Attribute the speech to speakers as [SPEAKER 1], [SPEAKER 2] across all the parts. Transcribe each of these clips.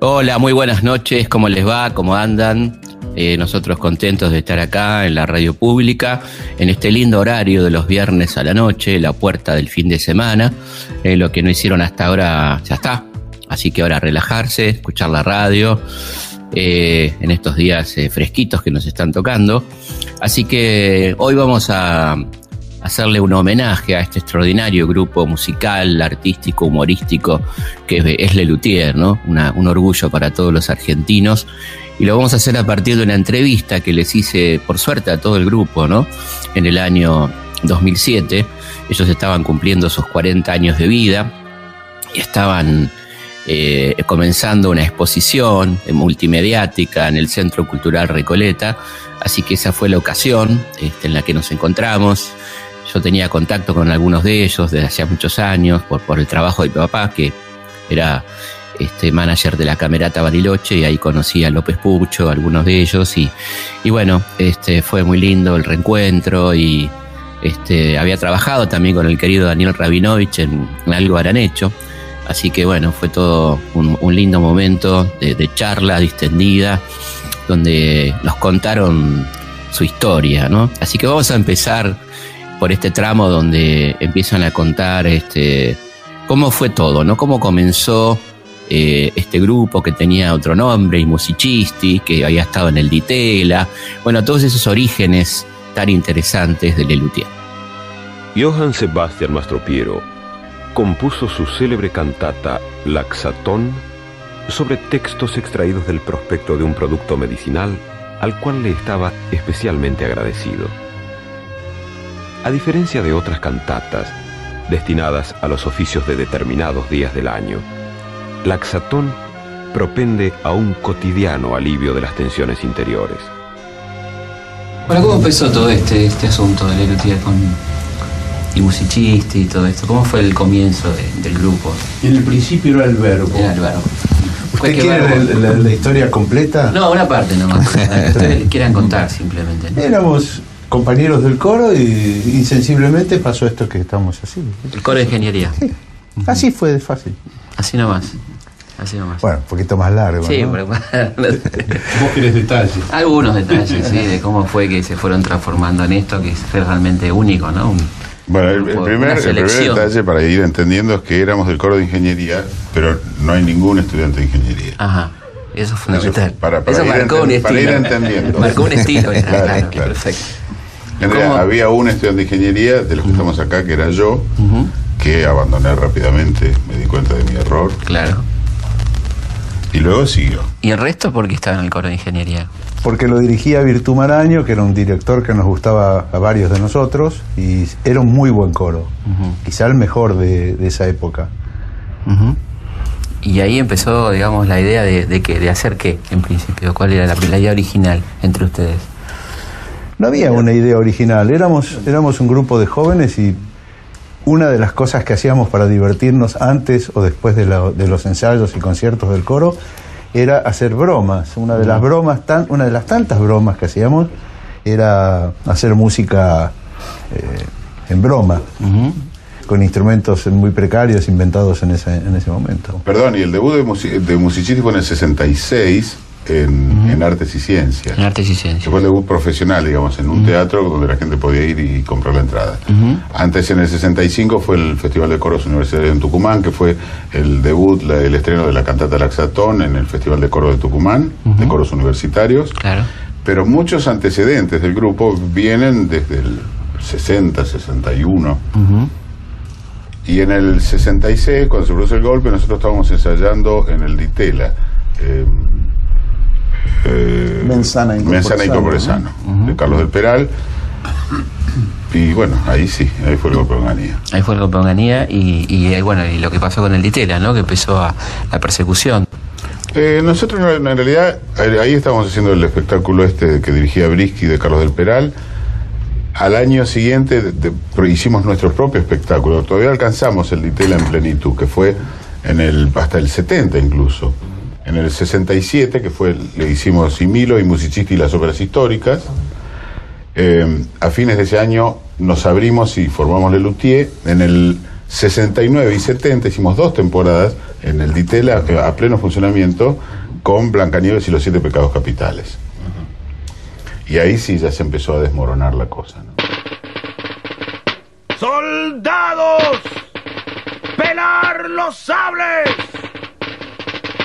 [SPEAKER 1] Hola, muy buenas noches, ¿cómo les va? ¿Cómo andan? Eh, nosotros contentos de estar acá en la radio pública, en este lindo horario de los viernes a la noche, la puerta del fin de semana. Eh, lo que no hicieron hasta ahora ya está. Así que ahora relajarse, escuchar la radio eh, en estos días fresquitos que nos están tocando. Así que hoy vamos a hacerle un homenaje a este extraordinario grupo musical, artístico, humorístico que es Lelutier, ¿no? un orgullo para todos los argentinos. Y lo vamos a hacer a partir de una entrevista que les hice, por suerte, a todo el grupo, ¿no? En el año 2007. Ellos estaban cumpliendo sus 40 años de vida y estaban eh, comenzando una exposición multimediática en el Centro Cultural Recoleta. Así que esa fue la ocasión este, en la que nos encontramos. Yo tenía contacto con algunos de ellos desde hace muchos años por, por el trabajo de mi papá, que era este manager de la Camerata Bariloche y ahí conocí a López Pucho, algunos de ellos y, y bueno, este fue muy lindo el reencuentro y este había trabajado también con el querido Daniel Rabinovich en, algo harán hecho. Así que bueno, fue todo un, lindo momento de, de, charla distendida, donde nos contaron su historia, ¿no? Así que vamos a empezar por este tramo donde empiezan a contar este, cómo fue todo, ¿no? Cómo comenzó eh, este grupo que tenía otro nombre, y Musicisti, que había estado en el Ditela, bueno, todos esos orígenes tan interesantes de Lelutier.
[SPEAKER 2] Johann Sebastian Mastropiero compuso su célebre cantata Laxatón sobre textos extraídos del prospecto de un producto medicinal al cual le estaba especialmente agradecido. A diferencia de otras cantatas destinadas a los oficios de determinados días del año, Laxatón propende a un cotidiano alivio de las tensiones interiores.
[SPEAKER 1] Bueno, ¿cómo empezó todo este, este asunto de Lelutier con y musicista y todo esto? ¿Cómo fue el comienzo del grupo?
[SPEAKER 3] En el principio era el verbo.
[SPEAKER 1] Era el verbo.
[SPEAKER 3] ¿Usted quiere la, historia completa?
[SPEAKER 1] No, una parte nomás. ustedes quieran contar simplemente.
[SPEAKER 3] Éramos compañeros del coro y insensiblemente pasó esto que estamos así.
[SPEAKER 1] El coro de ingeniería.
[SPEAKER 3] Así fue de fácil.
[SPEAKER 1] Así nomás. Así nomás.
[SPEAKER 3] Bueno, un poquito más largo.
[SPEAKER 1] Sí,
[SPEAKER 3] ¿no?
[SPEAKER 1] pero
[SPEAKER 3] Vos querés detalles.
[SPEAKER 1] Algunos detalles, sí, de cómo fue que se fueron transformando en esto, que fue realmente único, ¿no?
[SPEAKER 4] bueno, el, primer, el, primer, detalle para ir entendiendo es que éramos del coro de ingeniería, pero no hay ningún estudiante de ingeniería.
[SPEAKER 1] Ajá. Eso es fundamental.
[SPEAKER 4] Eso, para,
[SPEAKER 1] Eso marcó un estilo.
[SPEAKER 4] Para ir entendiendo.
[SPEAKER 1] Marcó un estilo, claro, claro, perfecto.
[SPEAKER 4] Había un estudiante de ingeniería, de los que estamos acá, que era yo, que abandoné rápidamente, me di cuenta de mi error.
[SPEAKER 1] Claro.
[SPEAKER 4] Y luego siguió.
[SPEAKER 1] ¿Y el resto por qué estaba en el coro de ingeniería?
[SPEAKER 3] Porque lo dirigía Virtu Maraño, que era un director que nos gustaba a varios de nosotros, y era un muy buen coro. Quizá el mejor de, de esa época.
[SPEAKER 1] Y ahí empezó, digamos, la idea de, de, que, de hacer qué, en principio. ¿Cuál era la, la idea original entre ustedes?
[SPEAKER 3] No había una idea original. Éramos, éramos un grupo de jóvenes y una de las cosas que hacíamos para divertirnos antes o después de, la, de, los ensayos y conciertos del coro era hacer bromas. Una de las bromas, tan, una de las tantas bromas que hacíamos era hacer música eh, en broma. Uh -huh. con instrumentos muy precarios inventados en ese, en ese momento.
[SPEAKER 4] Perdón, y el debut de, music de en el 66 en, uh -huh. en, Artes y Ciencias.
[SPEAKER 1] En Artes y Ciencias.
[SPEAKER 4] Fue el debut profesional, digamos, en un uh -huh. teatro donde la gente podía ir y comprar la entrada. Antes, en el 65, fue el Festival de Coros Universitarios en Tucumán, que fue el debut, la, el estreno de la cantata Laxatón en el Festival de Coro de Tucumán, de coros universitarios.
[SPEAKER 1] Claro.
[SPEAKER 4] Pero muchos antecedentes del grupo vienen desde el 60, 61. Y en el 66, cuando se produce el golpe, nosotros estábamos ensayando en el Ditela. Eh,
[SPEAKER 3] eh, Mensana y
[SPEAKER 4] uh -huh. de Carlos del Peral. Y bueno, ahí sí, ahí fue el golpe de Onganía.
[SPEAKER 1] Ahí fue el golpe de Onganía y, y, bueno, y lo que pasó con el Ditela, ¿no? Que empezó a, la persecución.
[SPEAKER 4] Eh, nosotros en realidad ahí estábamos haciendo el espectáculo este que dirigía Brisky de Carlos del Peral. Al año siguiente de, de, hicimos nuestro propio espectáculo. Todavía alcanzamos el Ditela en plenitud, que fue en el hasta el 70 incluso. En el 67, que fue, le hicimos Similo y Musicisti y las obras históricas. Eh, a fines de ese año nos abrimos y formamos Lelutier. En el 69 y 70 hicimos dos temporadas en el Ditel a, pleno funcionamiento con Blancanieves y los siete pecados capitales. Y ahí sí ya se empezó a desmoronar la cosa.
[SPEAKER 5] ¡Soldados! ¡Pelar los sables!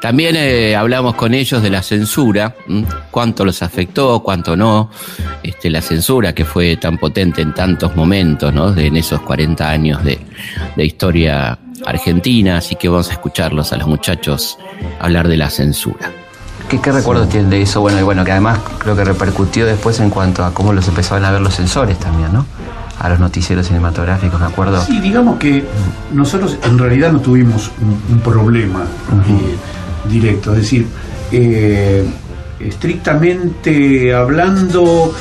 [SPEAKER 1] También eh, hablamos con ellos de la censura, ¿m? cuánto los afectó, cuánto no, este, la censura que fue tan potente en tantos momentos, ¿no? De, en esos 40 años de, de historia argentina, así que vamos a escucharlos a los muchachos hablar de la censura.
[SPEAKER 6] ¿Qué, qué recuerdos tienen de eso? Bueno, y bueno, que además creo que repercutió después en cuanto a cómo los empezaban a ver los censores también, ¿no? A los noticieros cinematográficos, me acuerdo.
[SPEAKER 7] Sí, digamos que nosotros en realidad no tuvimos un, un problema eh, directo, es decir, eh, estrictamente hablando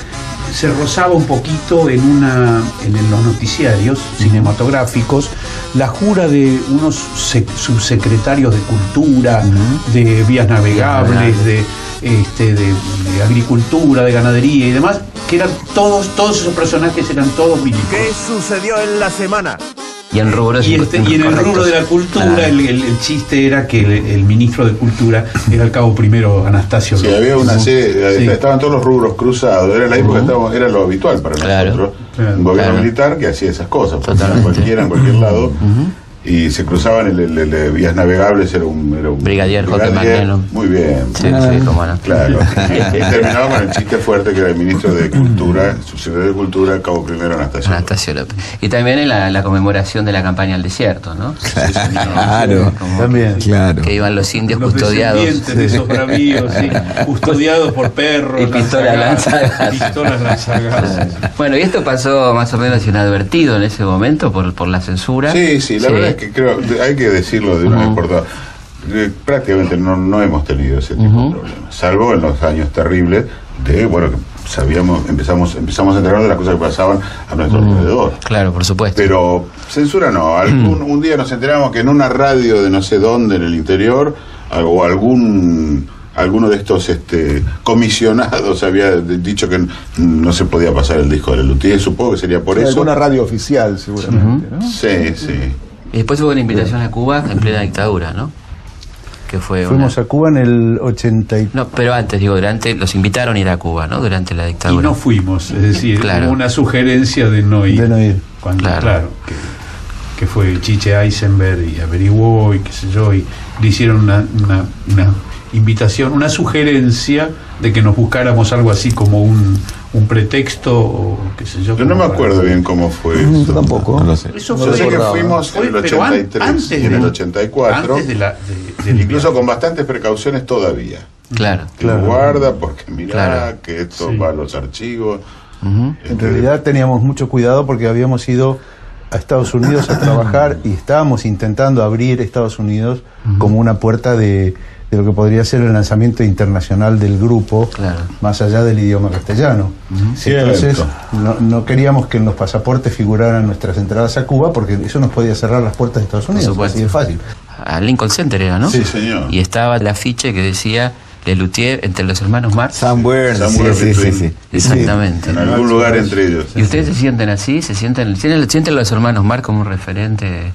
[SPEAKER 7] se rozaba un poquito en una en, los noticiarios cinematográficos la jura de unos sec- subsecretarios de cultura, de vías navegables, de este de, de agricultura, de ganadería y demás, que eran todos todos esos personajes eran todos militares.
[SPEAKER 5] ¿Qué sucedió en la semana?
[SPEAKER 6] Y en rubros
[SPEAKER 7] Y, este- y en el rubro de la cultura, el, el- el chiste era que el, el ministro de Cultura era el cabo primero Anastasio.
[SPEAKER 4] Sí,
[SPEAKER 7] López.
[SPEAKER 4] había una serie,
[SPEAKER 7] Sí.
[SPEAKER 4] estaban todos los rubros cruzados, era la época, estábamos- era lo habitual para
[SPEAKER 1] Claro.
[SPEAKER 4] nosotros,
[SPEAKER 7] Claro.
[SPEAKER 4] un gobierno
[SPEAKER 1] Claro.
[SPEAKER 4] militar que hacía esas cosas,
[SPEAKER 1] Totalmente.
[SPEAKER 4] cualquiera en cualquier lado, y se cruzaban el, el- el- el vías navegables, era un, era un
[SPEAKER 6] Brigadier Jorge Magnello.
[SPEAKER 4] muy bien,
[SPEAKER 6] Sí, sí, cómo no.
[SPEAKER 4] claro, y terminaba con el chiste fuerte que era el ministro de Cultura, subsecretario de Cultura, cabo primero Anastasio.
[SPEAKER 6] Anastasio López. Y también en la, la conmemoración de la campaña al desierto, ¿no?
[SPEAKER 8] Claro.
[SPEAKER 6] Como
[SPEAKER 3] También.
[SPEAKER 8] Claro.
[SPEAKER 6] Que iban los indios
[SPEAKER 7] Los
[SPEAKER 6] custodiados.
[SPEAKER 7] de esos bravíos, sí, custodiados por perros.
[SPEAKER 6] Y pistolas
[SPEAKER 7] lanzagas,
[SPEAKER 6] lanzagas.
[SPEAKER 7] Pistolas lanzagas.
[SPEAKER 6] Bueno, y esto pasó más o menos inadvertido en ese momento por, por la censura.
[SPEAKER 4] Sí, sí, la verdad es que creo, hay que decirlo de una vez por todas. Prácticamente no, no hemos tenido ese tipo de problemas, salvo en los años terribles de, bueno, que sabíamos, empezamos, empezamos a enterar de las cosas que pasaban a nuestro alrededor.
[SPEAKER 6] Claro, por supuesto.
[SPEAKER 4] Pero censura no, algún, un día nos enteramos que en una radio de no sé dónde en el interior, o algún alguno de estos este, comisionados había dicho que no se podía pasar el disco de Lelutier, supongo que sería por
[SPEAKER 8] Sí,
[SPEAKER 4] eso.
[SPEAKER 8] alguna radio oficial, seguramente, ¿no?
[SPEAKER 4] Sí, sí.
[SPEAKER 6] Y después hubo una invitación a Cuba en plena dictadura, ¿no? Que fue una-
[SPEAKER 3] Fuimos a Cuba en el 80 y...
[SPEAKER 6] No, pero antes, digo, durante, los invitaron a ir a Cuba, ¿no? Durante la
[SPEAKER 7] Y
[SPEAKER 6] dictadura.
[SPEAKER 7] no fuimos, es decir,
[SPEAKER 6] Claro.
[SPEAKER 7] hubo una sugerencia de no ir.
[SPEAKER 3] De no ir.
[SPEAKER 7] Cuando,
[SPEAKER 6] Claro.
[SPEAKER 7] claro, que, que fue Chiche Eisenberg y averiguó y qué sé yo, y le hicieron una, una, una invitación, una sugerencia de que nos buscáramos algo así como un, un pretexto o qué sé yo.
[SPEAKER 4] Yo no me
[SPEAKER 7] para-
[SPEAKER 4] acuerdo bien cómo fue
[SPEAKER 8] Yo
[SPEAKER 4] eso.
[SPEAKER 8] tampoco.
[SPEAKER 9] No lo sé.
[SPEAKER 7] Eso
[SPEAKER 8] No
[SPEAKER 4] Yo
[SPEAKER 7] fue,
[SPEAKER 4] sé que fuimos
[SPEAKER 7] fue-
[SPEAKER 4] en el
[SPEAKER 7] pero an-
[SPEAKER 4] 83
[SPEAKER 7] antes
[SPEAKER 4] y en el
[SPEAKER 7] de-
[SPEAKER 4] 84,
[SPEAKER 7] Antes de la, de-
[SPEAKER 4] incluso con bastantes precauciones todavía.
[SPEAKER 6] Claro.
[SPEAKER 3] Claro.
[SPEAKER 4] Guarda, porque mirá
[SPEAKER 6] Claro.
[SPEAKER 4] que esto
[SPEAKER 7] Sí.
[SPEAKER 4] va a los archivos. Este,
[SPEAKER 3] En realidad teníamos mucho cuidado porque habíamos ido a Estados Unidos a trabajar y estábamos intentando abrir Estados Unidos como una puerta de, de lo que podría ser el lanzamiento internacional del grupo,
[SPEAKER 6] Claro.
[SPEAKER 3] más allá del idioma castellano. Entonces, no, no queríamos que en los pasaportes figuraran nuestras entradas a Cuba porque eso nos podía cerrar las puertas de Estados Unidos, así de fácil.
[SPEAKER 6] A Lincoln Center era, ¿no?
[SPEAKER 4] Sí, señor.
[SPEAKER 6] Y estaba el afiche que decía Lelutier entre los hermanos Marx.
[SPEAKER 9] Somewhere,
[SPEAKER 4] Somewhere
[SPEAKER 9] sí, sí, sí,
[SPEAKER 4] between.
[SPEAKER 9] sí.
[SPEAKER 6] Exactamente.
[SPEAKER 4] En algún lugar entre ellos.
[SPEAKER 6] ¿Y ustedes se sienten así? ¿Se sienten, sienten, los hermanos Marx como un referente en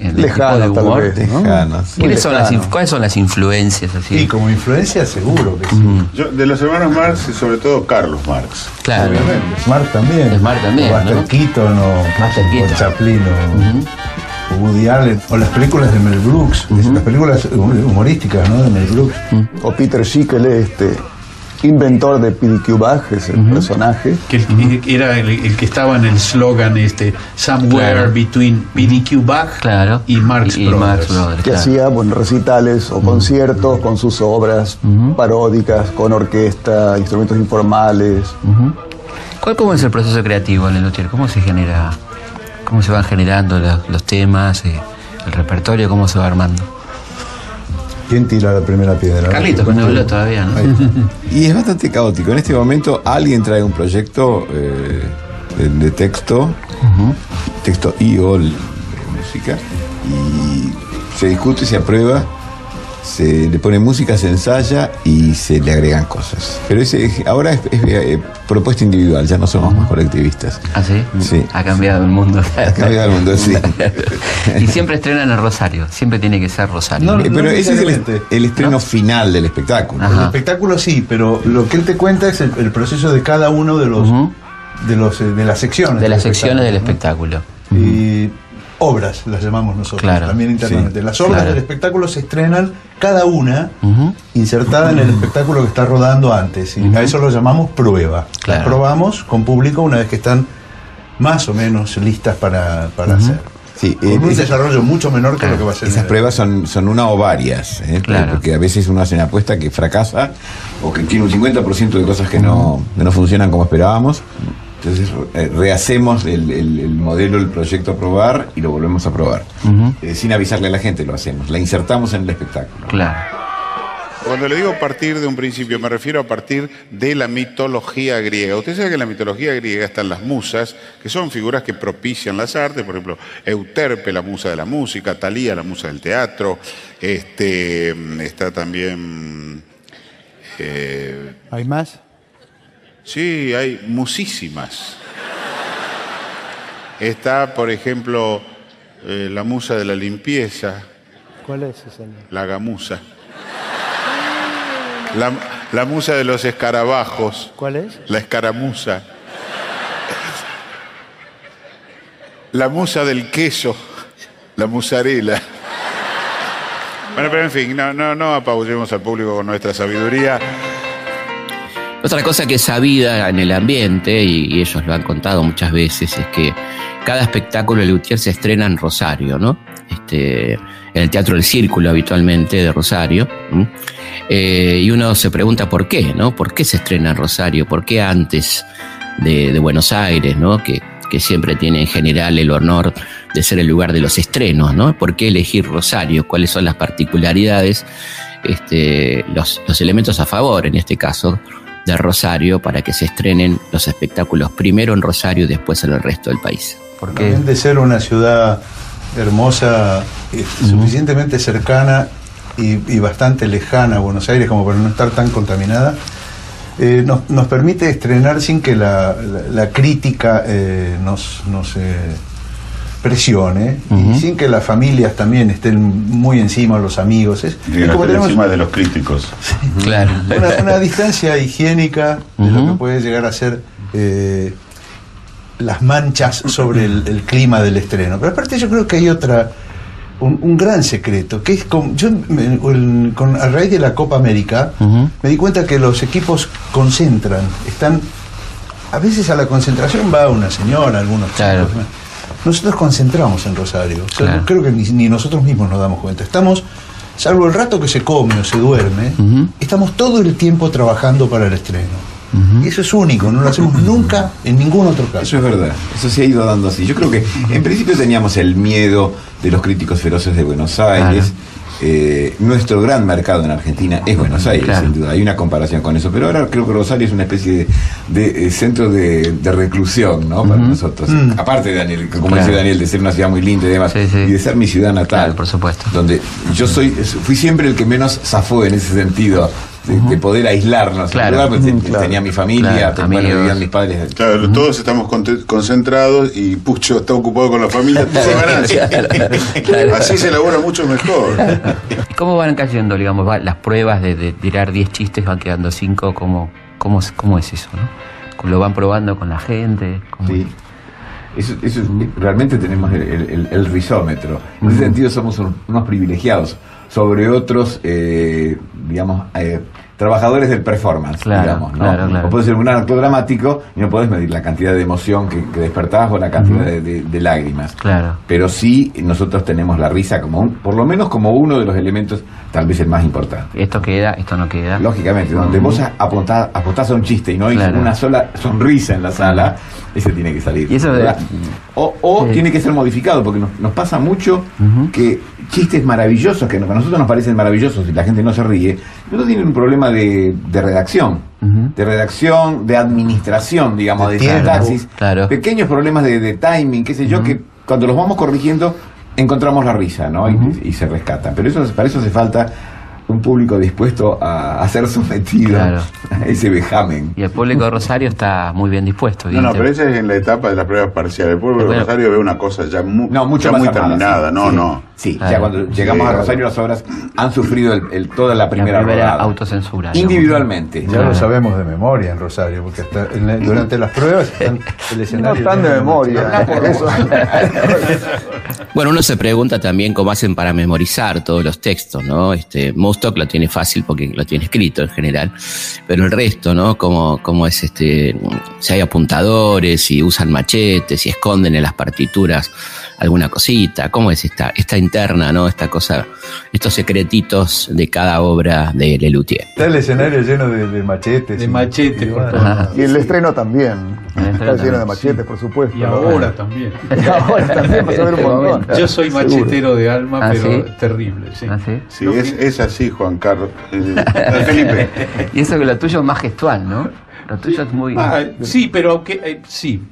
[SPEAKER 6] el
[SPEAKER 8] Lejano,
[SPEAKER 6] tipo de
[SPEAKER 8] tal
[SPEAKER 6] humor?
[SPEAKER 8] vez, ¿no?
[SPEAKER 9] Lejano, sí.
[SPEAKER 6] ¿Quiénes son las,
[SPEAKER 8] lejano.
[SPEAKER 6] inf- ¿Cuáles son las influencias así?
[SPEAKER 3] Y como influencia seguro que sí.
[SPEAKER 4] Yo, de los hermanos Marx y sobre todo Carlos Marx.
[SPEAKER 6] Claro.
[SPEAKER 3] Smart también.
[SPEAKER 6] Smart también,
[SPEAKER 3] O Buster
[SPEAKER 6] ¿no?
[SPEAKER 3] Keaton o,
[SPEAKER 6] Buster
[SPEAKER 3] o. Chaplin o, o Woody Allen. O las películas de Mel Brooks. Las películas humorísticas ¿no? de Mel Brooks.
[SPEAKER 8] O Peter Schickel, este inventor de PDQ Bag, es el personaje.
[SPEAKER 7] que el- era el, el que estaba en el slogan este somewhere
[SPEAKER 6] Claro.
[SPEAKER 7] between PDQ Bach
[SPEAKER 6] Claro.
[SPEAKER 7] y Marx
[SPEAKER 6] y, y
[SPEAKER 7] Brothers.
[SPEAKER 6] Marx Brothers,
[SPEAKER 8] que
[SPEAKER 6] claro.
[SPEAKER 8] hacía bueno, recitales o conciertos con sus obras paródicas, con orquesta, instrumentos informales.
[SPEAKER 6] ¿Cuál cómo es el proceso creativo en el Luthier? ¿Cómo se genera? ¿Cómo se van generando los, los temas, eh, el repertorio, cómo se va armando?
[SPEAKER 3] ¿Quién tira la primera piedra?
[SPEAKER 6] Carlitos, que no habló todavía, ¿no?
[SPEAKER 9] Y es bastante caótico. En este momento alguien trae un proyecto eh, de, de texto, texto y o música, y se discute, se aprueba, se le pone música, se ensaya y se le agregan cosas. Pero ese ahora es, es, eh, propuesta individual, ya no somos más colectivistas.
[SPEAKER 6] ¿Ah, sí?
[SPEAKER 9] Sí.
[SPEAKER 6] Ha cambiado el mundo.
[SPEAKER 9] Ha cambiado el mundo, sí.
[SPEAKER 6] y siempre estrenan en Rosario. Siempre tiene que ser Rosario.
[SPEAKER 3] No,
[SPEAKER 9] Eh, pero ese es el, el estreno final del espectáculo.
[SPEAKER 6] Ajá.
[SPEAKER 3] El espectáculo sí, pero lo que él te cuenta es el, el proceso de cada uno de los de los eh, de las secciones.
[SPEAKER 6] de las
[SPEAKER 3] del
[SPEAKER 6] secciones del
[SPEAKER 3] espectáculo,
[SPEAKER 6] espectáculo.
[SPEAKER 3] ¿no? Y obras las llamamos nosotros
[SPEAKER 6] Claro,
[SPEAKER 3] también internamente.
[SPEAKER 9] sí,
[SPEAKER 3] las obras
[SPEAKER 6] claro.
[SPEAKER 3] del espectáculo se estrenan cada una insertada en el espectáculo que está rodando antes y a eso lo llamamos prueba.
[SPEAKER 6] Claro.
[SPEAKER 3] Las probamos con público una vez que están más o menos listas para, para hacer.
[SPEAKER 9] Sí,
[SPEAKER 3] Con
[SPEAKER 9] eh,
[SPEAKER 3] un
[SPEAKER 9] esa-
[SPEAKER 3] desarrollo mucho menor que
[SPEAKER 6] Claro,
[SPEAKER 3] lo que va a ser.
[SPEAKER 9] Esas pruebas son, son una o varias, ¿eh?
[SPEAKER 6] Claro.
[SPEAKER 9] porque a veces uno hace una apuesta que fracasa o que tiene un 50% de cosas que no, que no funcionan como esperábamos. Entonces eh, rehacemos el, el- el modelo, el proyecto a probar y lo volvemos a probar. Eh, sin avisarle a la gente lo hacemos, la insertamos en el espectáculo.
[SPEAKER 6] Claro.
[SPEAKER 4] Cuando le digo partir de un principio, me refiero a partir de la mitología griega. Usted sabe que en la mitología griega están las musas, que son figuras que propician las artes, por ejemplo, Euterpe, la musa de la música, Talía, la musa del teatro, este, está también... eh,
[SPEAKER 10] ¿Hay más?
[SPEAKER 4] Sí, hay musísimas. Está, por ejemplo, eh, la musa de la limpieza,
[SPEAKER 10] ¿Cuál es esa?
[SPEAKER 4] la gamusa. La, la musa de los escarabajos,
[SPEAKER 10] ¿Cuál es?
[SPEAKER 4] la escaramuza. La musa del queso, la musarela. Bueno, pero en fin, no, no, no apabullemos al público con nuestra sabiduría.
[SPEAKER 1] Otra cosa que es sabida en el ambiente, y, ellos lo han contado muchas veces, es que cada espectáculo de Lutier se estrena en Rosario, ¿no? Este, en el Teatro del Círculo habitualmente de Rosario. Eh, y uno se pregunta por qué, ¿no? ¿Por qué se estrena en Rosario? ¿Por qué antes de, Buenos Aires, ¿no? Que, que siempre tiene en general el honor de ser el lugar de los estrenos, ¿no? ¿Por qué elegir Rosario? ¿Cuáles son las particularidades? Este, los elementos a favor, en este caso, de Rosario para que se estrenen los espectáculos primero en Rosario y después en el resto del país.
[SPEAKER 6] Porque
[SPEAKER 3] de ser una ciudad hermosa, eh, suficientemente cercana y, y bastante lejana a Buenos Aires como para no estar tan contaminada, eh, nos, nos permite estrenar sin que la, la- la crítica eh, nos, nos presione y sin que las familias también estén muy encima, los amigos. Es, es como tenemos
[SPEAKER 4] encima de los críticos.
[SPEAKER 6] Claro.
[SPEAKER 3] una, una distancia higiénica de lo que puede llegar a ser eh, las manchas sobre el, el clima del estreno. Pero aparte yo creo que hay otra, un, un gran secreto, que es con, yo me- el- con, a raíz de la Copa América me di cuenta que los equipos concentran, están, a veces a la concentración va una señora, algunos
[SPEAKER 6] Claro.
[SPEAKER 3] chicos, nosotros concentramos en Rosario. O sea,
[SPEAKER 6] Claro.
[SPEAKER 3] Creo que ni, ni nosotros mismos nos damos cuenta. Estamos, salvo el rato que se come o se duerme, estamos todo el tiempo trabajando para el estreno. Y eso es único, no lo hacemos nunca en ningún otro caso.
[SPEAKER 9] Eso es verdad, eso se ha ido dando así. Yo creo que en principio teníamos el miedo de los críticos feroces de Buenos Aires. Eh, nuestro gran mercado en Argentina es Buenos Aires,
[SPEAKER 6] Claro.
[SPEAKER 9] sin duda. Hay una comparación con eso. Pero ahora creo que Rosario es una especie de, de, eh, centro de, de reclusión ¿no? para nosotros.
[SPEAKER 3] Mm.
[SPEAKER 9] Aparte de Daniel, como
[SPEAKER 6] Claro.
[SPEAKER 9] dice Daniel, de ser una ciudad muy linda y demás,
[SPEAKER 6] Sí, sí.
[SPEAKER 9] y de ser mi ciudad natal.
[SPEAKER 6] Claro, por supuesto.
[SPEAKER 9] Donde yo soy, fui siempre el que menos zafó en ese sentido. De, de poder aislarnos.
[SPEAKER 6] Claro.
[SPEAKER 9] Lugar, pues,
[SPEAKER 3] Mm,
[SPEAKER 9] te-
[SPEAKER 3] claro.
[SPEAKER 9] tenía mi familia,
[SPEAKER 6] Claro,
[SPEAKER 9] bueno, vivían mis padres
[SPEAKER 4] Claro, todos estamos concentrados y Pucho está ocupado con la familia.
[SPEAKER 6] Claro.
[SPEAKER 4] Así se elabora mucho mejor.
[SPEAKER 6] ¿Cómo van cayendo, digamos, va- las pruebas de, de tirar 10 chistes, van quedando 5? ¿Cómo, cómo, es- ¿Cómo es eso? ¿no? ¿Lo van probando con la gente? ¿Cómo-
[SPEAKER 9] Sí. Eso, eso es- realmente tenemos el, el- el- rizómetro. En ese sentido somos un- unos privilegiados sobre otros, eh, digamos, eh, trabajadores del performance,
[SPEAKER 6] Claro,
[SPEAKER 9] digamos, ¿no?
[SPEAKER 6] claro, claro.
[SPEAKER 9] O puedes ser un actor dramático y no puedes medir la cantidad de emoción que, que despertás o la cantidad de, de- de lágrimas.
[SPEAKER 6] Claro.
[SPEAKER 9] Pero sí nosotros tenemos la risa como un, por lo menos como uno de los elementos, tal vez el más importante.
[SPEAKER 6] Esto queda, esto no queda.
[SPEAKER 9] Lógicamente, donde vos apostás a un chiste y no hay una sola sonrisa en la sala, ese tiene que salir.
[SPEAKER 6] Y eso de-
[SPEAKER 9] ¿verdad? O, o
[SPEAKER 6] Sí.
[SPEAKER 9] tiene que ser modificado, porque nos, nos pasa mucho que chistes maravillosos, que a nosotros nos parecen maravillosos y la gente no se ríe, pero tienen un problema de, de redacción. De redacción, de administración, digamos, de,
[SPEAKER 3] De
[SPEAKER 6] claro.
[SPEAKER 9] pequeños problemas de, de timing, qué sé yo, que cuando los vamos corrigiendo encontramos la risa, ¿no? Y, se rescatan. Pero eso, para eso hace falta un público dispuesto a, a ser sometido
[SPEAKER 6] Claro.
[SPEAKER 9] a ese vejamen.
[SPEAKER 6] Y el público de Rosario está muy bien dispuesto.
[SPEAKER 4] No, no, pero esa es en la etapa de las pruebas parciales. El pueblo de
[SPEAKER 6] Bueno.
[SPEAKER 4] Rosario ve una cosa ya, mu-
[SPEAKER 9] No, mucho
[SPEAKER 4] ya
[SPEAKER 9] más
[SPEAKER 4] muy
[SPEAKER 9] armada,
[SPEAKER 4] terminada.
[SPEAKER 9] sí.
[SPEAKER 4] No,
[SPEAKER 9] Sí.
[SPEAKER 4] no.
[SPEAKER 9] Sí,
[SPEAKER 6] Claro.
[SPEAKER 9] ya cuando llegamos
[SPEAKER 4] Sí,
[SPEAKER 9] a Rosario las obras han sufrido el, el- toda la
[SPEAKER 6] La
[SPEAKER 9] primera,
[SPEAKER 6] primera
[SPEAKER 9] rodada.
[SPEAKER 6] autocensura.
[SPEAKER 9] Individualmente.
[SPEAKER 3] Ya lo sabemos de memoria en Rosario, porque hasta en la- durante las pruebas están el
[SPEAKER 8] No tan de memoria. Eso.
[SPEAKER 1] Bueno, uno se pregunta también cómo hacen para memorizar todos los textos, ¿no? Este, Lo tiene fácil porque lo tiene escrito en general, pero el resto, ¿no? Cómo, cómo es este, si hay apuntadores, si usan machetes, si esconden en las partituras alguna cosita, cómo es esta, esta interna, ¿no? Esta cosa, estos secretitos de cada obra de Lelutier.
[SPEAKER 3] Está el escenario lleno de, de machetes.
[SPEAKER 7] De
[SPEAKER 3] y-
[SPEAKER 7] machetes
[SPEAKER 3] y
[SPEAKER 7] por lados.
[SPEAKER 8] Y el estreno también.
[SPEAKER 6] El estreno
[SPEAKER 8] Está lleno de machetes, por supuesto.
[SPEAKER 7] Y ahora también.
[SPEAKER 8] Y ahora también vas a ver un
[SPEAKER 6] Este
[SPEAKER 8] montón.
[SPEAKER 7] Yo soy
[SPEAKER 8] Seguro.
[SPEAKER 7] machetero de alma,
[SPEAKER 6] Ah,
[SPEAKER 7] pero
[SPEAKER 6] ¿sí?
[SPEAKER 7] terrible. Sí.
[SPEAKER 6] ¿Ah, sí?
[SPEAKER 4] Sí, es, es así, Juan Carlos. Eh, Felipe.
[SPEAKER 6] Y eso que lo tuyo es más gestual, ¿no? Lo tuyo es muy.
[SPEAKER 7] Ah, sí, pero aunque eh, sí,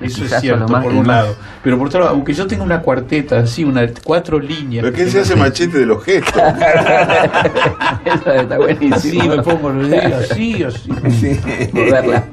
[SPEAKER 7] eso es cierto por un lado. Pero por otro lado, aunque yo tenga una cuarteta, así, una cuatro líneas.
[SPEAKER 4] ¿Pero qué se hace machete de los gestos?
[SPEAKER 6] Eso está buenísimo.
[SPEAKER 7] Sí, me pongo los dedos así, así.
[SPEAKER 6] Moverla.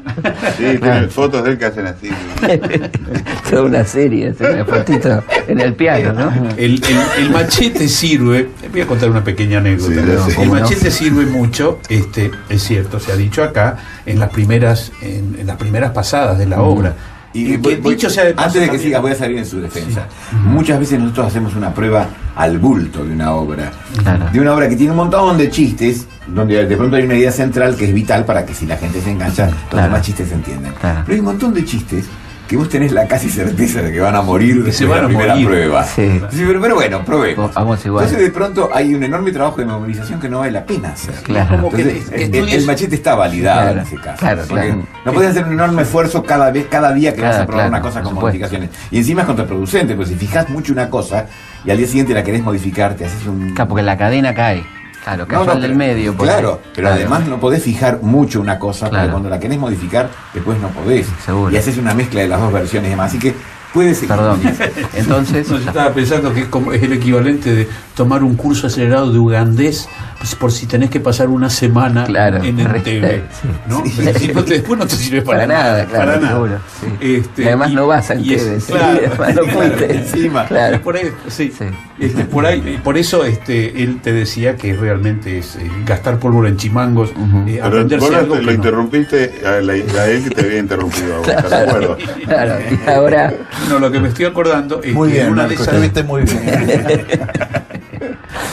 [SPEAKER 4] Sí, tiene fotos de él que hacen así.
[SPEAKER 6] Toda una serie, una fotito en el piano, ¿no?
[SPEAKER 7] El, el- el machete sirve, voy a contar una pequeña anécdota.
[SPEAKER 4] Sí,
[SPEAKER 7] el machete sirve mucho, este, es cierto, se ha dicho acá, en las primeras, en, en las primeras pasadas de la obra.
[SPEAKER 9] Y
[SPEAKER 7] que
[SPEAKER 9] voy- voy-
[SPEAKER 7] dicho sea de paso,
[SPEAKER 9] antes de que
[SPEAKER 7] también-
[SPEAKER 9] sigas, voy a salir en su defensa. Muchas veces nosotros hacemos una prueba al bulto de una obra.
[SPEAKER 6] Claro.
[SPEAKER 9] De una obra que tiene un montón de chistes, donde de pronto hay una idea central que es vital para que si la gente se engancha, los
[SPEAKER 6] Claro.
[SPEAKER 9] demás chistes se entienden.
[SPEAKER 6] Claro.
[SPEAKER 9] Pero hay un montón de chistes que vos tenés la casi certeza de que van a morir después de la primera
[SPEAKER 7] morir.
[SPEAKER 9] prueba.
[SPEAKER 6] Sí.
[SPEAKER 9] Sí, pero, pero bueno, probemos.
[SPEAKER 6] Vamos igual.
[SPEAKER 9] Entonces de pronto hay un enorme trabajo de memorización que no vale la pena hacer.
[SPEAKER 6] Claro.
[SPEAKER 7] Que
[SPEAKER 9] Entonces, el, machete está validado
[SPEAKER 6] Claro,
[SPEAKER 9] en ese caso.
[SPEAKER 6] claro, claro.
[SPEAKER 9] No podés hacer un enorme esfuerzo cada vez, cada día que vas a probar
[SPEAKER 6] claro,
[SPEAKER 9] una cosa con modificaciones. Y encima es contraproducente, porque si fijas mucho una cosa y al día siguiente la querés modificar, te haces un.
[SPEAKER 6] Claro, porque la cadena cae. Claro, cayó
[SPEAKER 9] No, no,
[SPEAKER 6] al del medio. por
[SPEAKER 9] Claro,
[SPEAKER 6] ahí.
[SPEAKER 9] pero
[SPEAKER 6] Claro.
[SPEAKER 9] además no podés fijar mucho una cosa, porque cuando la querés modificar, después no podés.
[SPEAKER 6] Seguro.
[SPEAKER 9] Y haces una mezcla de las dos versiones y demás. Así que puedes.
[SPEAKER 6] Perdón. Entonces.
[SPEAKER 7] No, yo estaba pensando que es, como, es el equivalente de tomar un curso acelerado de ugandés pues, por si tenés que pasar una semana
[SPEAKER 6] Claro.
[SPEAKER 7] en el TV.
[SPEAKER 6] Sí.
[SPEAKER 7] ¿no?
[SPEAKER 6] Sí.
[SPEAKER 7] Si no te- después no te sirve para,
[SPEAKER 6] Para nada, claro,
[SPEAKER 7] para nada.
[SPEAKER 6] seguro, sí.
[SPEAKER 7] Este,
[SPEAKER 6] Y además no vas a sí,
[SPEAKER 7] claro,
[SPEAKER 6] no
[SPEAKER 9] encima.
[SPEAKER 6] Claro.
[SPEAKER 7] Por ahí, sí.
[SPEAKER 6] Sí.
[SPEAKER 7] Este, por ahí, por eso este, él te decía que realmente es eh, gastar pólvora en chimangos,
[SPEAKER 6] Ujú.
[SPEAKER 7] eh,
[SPEAKER 4] Pero
[SPEAKER 7] aprenderse
[SPEAKER 4] vos
[SPEAKER 7] algo
[SPEAKER 4] lo,
[SPEAKER 7] que
[SPEAKER 4] lo
[SPEAKER 7] no.
[SPEAKER 4] interrumpiste a, la- a él que te había interrumpido a vos, ¿estás de acuerdo?
[SPEAKER 6] Claro, y ahora.
[SPEAKER 7] No, lo que me estoy acordando es
[SPEAKER 3] Muy
[SPEAKER 7] que
[SPEAKER 3] bien,
[SPEAKER 7] en una de esas
[SPEAKER 3] muy bien.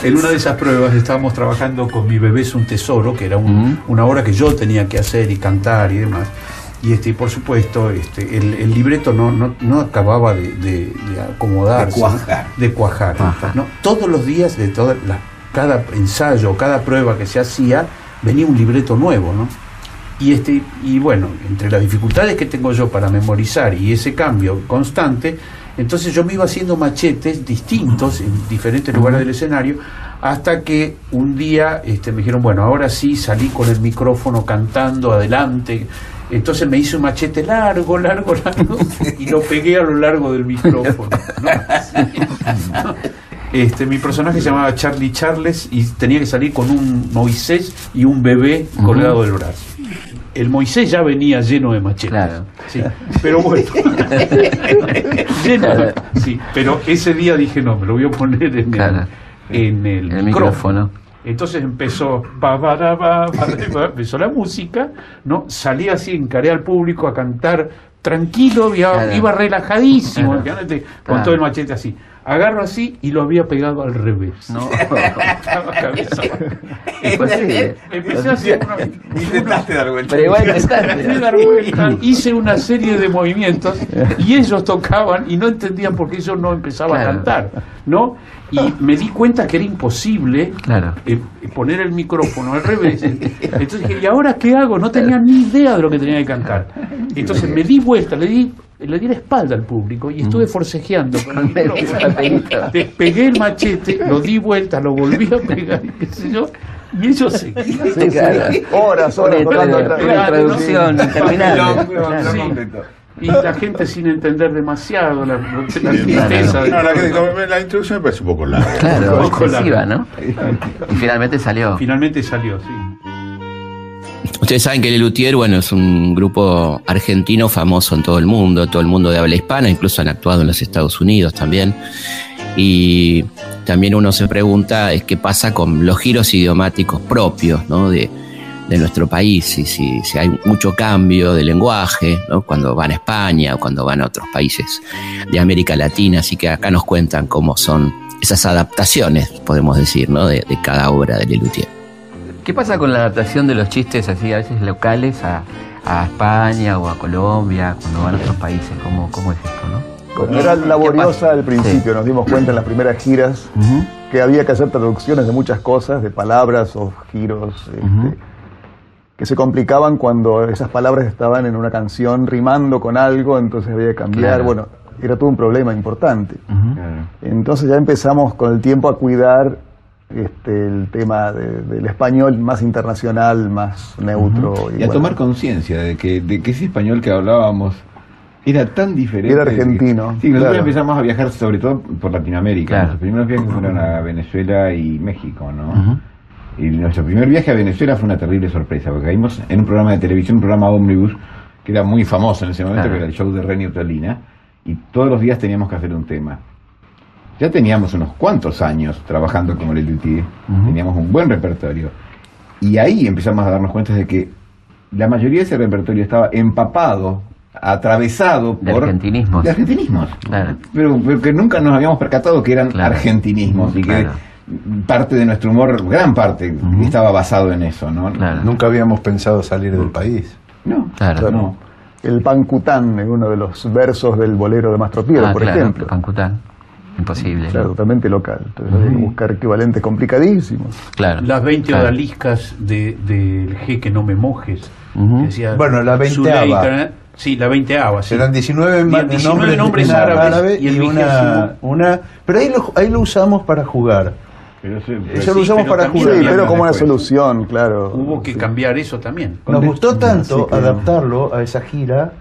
[SPEAKER 7] En una de esas pruebas estábamos trabajando con Mi bebé es un tesoro, que era un- una obra que yo tenía que hacer y cantar y demás. Y este, por supuesto, este, el, el libreto no, no, no acababa de, de- de acomodarse.
[SPEAKER 9] De cuajar.
[SPEAKER 7] De cuajar. ¿no? Todos los días, de toda la- cada ensayo, cada prueba que se hacía, venía un libreto nuevo, ¿no? Y, este, y bueno, entre las dificultades que tengo yo para memorizar y ese cambio constante, entonces yo me iba haciendo machetes distintos en diferentes lugares del escenario, hasta que un día este, me dijeron, bueno, ahora sí salí con el micrófono cantando adelante. Entonces me hice un machete largo, largo, largo, y lo pegué a lo largo del micrófono. Este, mi personaje se llamaba Charlie Charles y tenía que salir con un Moisés y un bebé colgado del brazo. El Moisés ya venía lleno de machetes.
[SPEAKER 6] Claro.
[SPEAKER 7] Sí, pero bueno. Lleno de- sí, pero ese día dije, no, me lo voy a poner en
[SPEAKER 6] Claro.
[SPEAKER 7] el, en el,
[SPEAKER 6] El
[SPEAKER 7] micrófono.
[SPEAKER 6] micrófono.
[SPEAKER 7] Entonces empezó, pa, pa, empezó la música, ¿no? Salí así, encaré al público a cantar tranquilo, iba,
[SPEAKER 6] Claro.
[SPEAKER 7] iba relajadísimo,
[SPEAKER 6] Claro.
[SPEAKER 7] con todo el machete así. Agarro así y lo había pegado al revés.
[SPEAKER 6] No.
[SPEAKER 7] Estaba cabeza.
[SPEAKER 6] Imposible.
[SPEAKER 7] Empecé a hacer una-
[SPEAKER 9] Intentaste dar vuelta.
[SPEAKER 6] Pero igual
[SPEAKER 7] dar hice una serie de movimientos y ellos tocaban y no entendían por qué yo no empezaba
[SPEAKER 6] Claro.
[SPEAKER 7] a cantar, ¿no? Y me di cuenta que era imposible
[SPEAKER 6] Claro.
[SPEAKER 7] eh, poner el micrófono al revés. Entonces dije, ¿y ahora qué hago? No tenía ni idea de lo que tenía que cantar. Entonces me di vuelta, le di, le di la espalda al público y estuve forcejeando con el micrófono. Despegué el machete, lo di vuelta, lo volví a pegar, y qué sé yo, y ellos seguían.
[SPEAKER 8] Sí, sí. Horas, horas
[SPEAKER 6] una traducción interminable.
[SPEAKER 7] Y la gente sin entender demasiado la, la tristeza.
[SPEAKER 4] No, la, que- la introducción me parece un poco larga.
[SPEAKER 6] Claro,
[SPEAKER 7] Un poco
[SPEAKER 6] excesiva,
[SPEAKER 7] largo.
[SPEAKER 6] ¿no? Y finalmente salió.
[SPEAKER 7] Finalmente salió, sí.
[SPEAKER 1] Ustedes saben que Lelutier, bueno, es un grupo argentino famoso en todo el mundo, todo el mundo de habla hispana, incluso han actuado en los Estados Unidos también. Y también uno se pregunta es qué pasa con los giros idiomáticos propios ¿no? de, de nuestro país, y si, si hay mucho cambio de lenguaje ¿no? cuando van a España o cuando van a otros países de América Latina. Así que acá nos cuentan cómo son esas adaptaciones, podemos decir, ¿no? de, de cada obra de Lelutier.
[SPEAKER 6] ¿Qué pasa con la adaptación de los chistes así a veces locales a, a España o a Colombia cuando van a otros países? ¿Cómo, cómo es esto, no?
[SPEAKER 8] Bueno, era laboriosa al principio, nos dimos cuenta en las primeras giras que había que hacer traducciones de muchas cosas, de palabras o giros, este. Que se complicaban cuando esas palabras estaban en una canción rimando con algo, entonces había que cambiar.
[SPEAKER 6] Claro.
[SPEAKER 8] Bueno, era todo un problema importante. Entonces ya empezamos con el tiempo a cuidar este, el tema de- del español más internacional, más neutro.
[SPEAKER 9] Y a
[SPEAKER 8] bueno,
[SPEAKER 9] tomar conciencia de que, de que ese español que hablábamos era tan diferente.
[SPEAKER 8] Era argentino,
[SPEAKER 9] Sí, nosotros
[SPEAKER 8] claro.
[SPEAKER 9] empezamos a viajar sobre todo por Latinoamérica.
[SPEAKER 6] Claro.
[SPEAKER 9] Nuestros primeros viajes fueron a Venezuela y México, ¿no? Y nuestro primer viaje a Venezuela fue una terrible sorpresa, porque caímos en un programa de televisión, un programa ómnibus, que era muy famoso en ese momento,
[SPEAKER 6] Claro.
[SPEAKER 9] que era el show de Renio Tolina, y todos los días teníamos que hacer un tema. Ya teníamos unos cuantos años trabajando como
[SPEAKER 6] Ujú.
[SPEAKER 9] teníamos un buen repertorio. Y ahí empezamos a darnos cuenta de que la mayoría de ese repertorio estaba empapado, atravesado
[SPEAKER 6] De
[SPEAKER 9] por...
[SPEAKER 6] argentinismos.
[SPEAKER 9] De argentinismos.
[SPEAKER 6] Claro.
[SPEAKER 9] Pero, pero que nunca nos habíamos percatado que eran
[SPEAKER 6] Claro.
[SPEAKER 9] argentinismos y
[SPEAKER 6] Claro.
[SPEAKER 9] que parte de nuestro humor, gran parte,
[SPEAKER 6] Ujú.
[SPEAKER 9] estaba basado en eso, ¿no?
[SPEAKER 6] Claro.
[SPEAKER 3] Nunca habíamos pensado salir del país.
[SPEAKER 9] No,
[SPEAKER 6] Claro.
[SPEAKER 9] no.
[SPEAKER 8] El pancután es uno de los versos del bolero de Mastro Piero,
[SPEAKER 6] Ah,
[SPEAKER 8] por
[SPEAKER 6] claro,
[SPEAKER 8] ejemplo.
[SPEAKER 6] Pancután. Imposible.
[SPEAKER 8] Claro, totalmente local. Entonces hay que buscar equivalentes complicadísimos.
[SPEAKER 6] Claro.
[SPEAKER 7] Las 20
[SPEAKER 6] Claro.
[SPEAKER 7] odaliscas de- del G que no me mojes.
[SPEAKER 6] Ujú.
[SPEAKER 7] que decía
[SPEAKER 3] Bueno, la veinteava.
[SPEAKER 7] Zuleika, Sí, la veinteava. Sí.
[SPEAKER 3] Serán 19, ma-
[SPEAKER 7] 19 nombres
[SPEAKER 3] una
[SPEAKER 7] árabes
[SPEAKER 3] árabe
[SPEAKER 7] y el
[SPEAKER 3] una,
[SPEAKER 7] vigésimo.
[SPEAKER 3] una. Pero ahí lo, ahí lo usamos para jugar.
[SPEAKER 9] Pero eso-
[SPEAKER 3] lo
[SPEAKER 7] sí,
[SPEAKER 3] usamos
[SPEAKER 7] pero
[SPEAKER 3] para
[SPEAKER 8] Sí,
[SPEAKER 3] jugar.
[SPEAKER 7] había-
[SPEAKER 8] pero como una solución, claro.
[SPEAKER 7] Hubo que
[SPEAKER 8] Sí.
[SPEAKER 7] cambiar eso también.
[SPEAKER 3] Nos gustó tanto
[SPEAKER 8] Sí,
[SPEAKER 3] adaptarlo a esa gira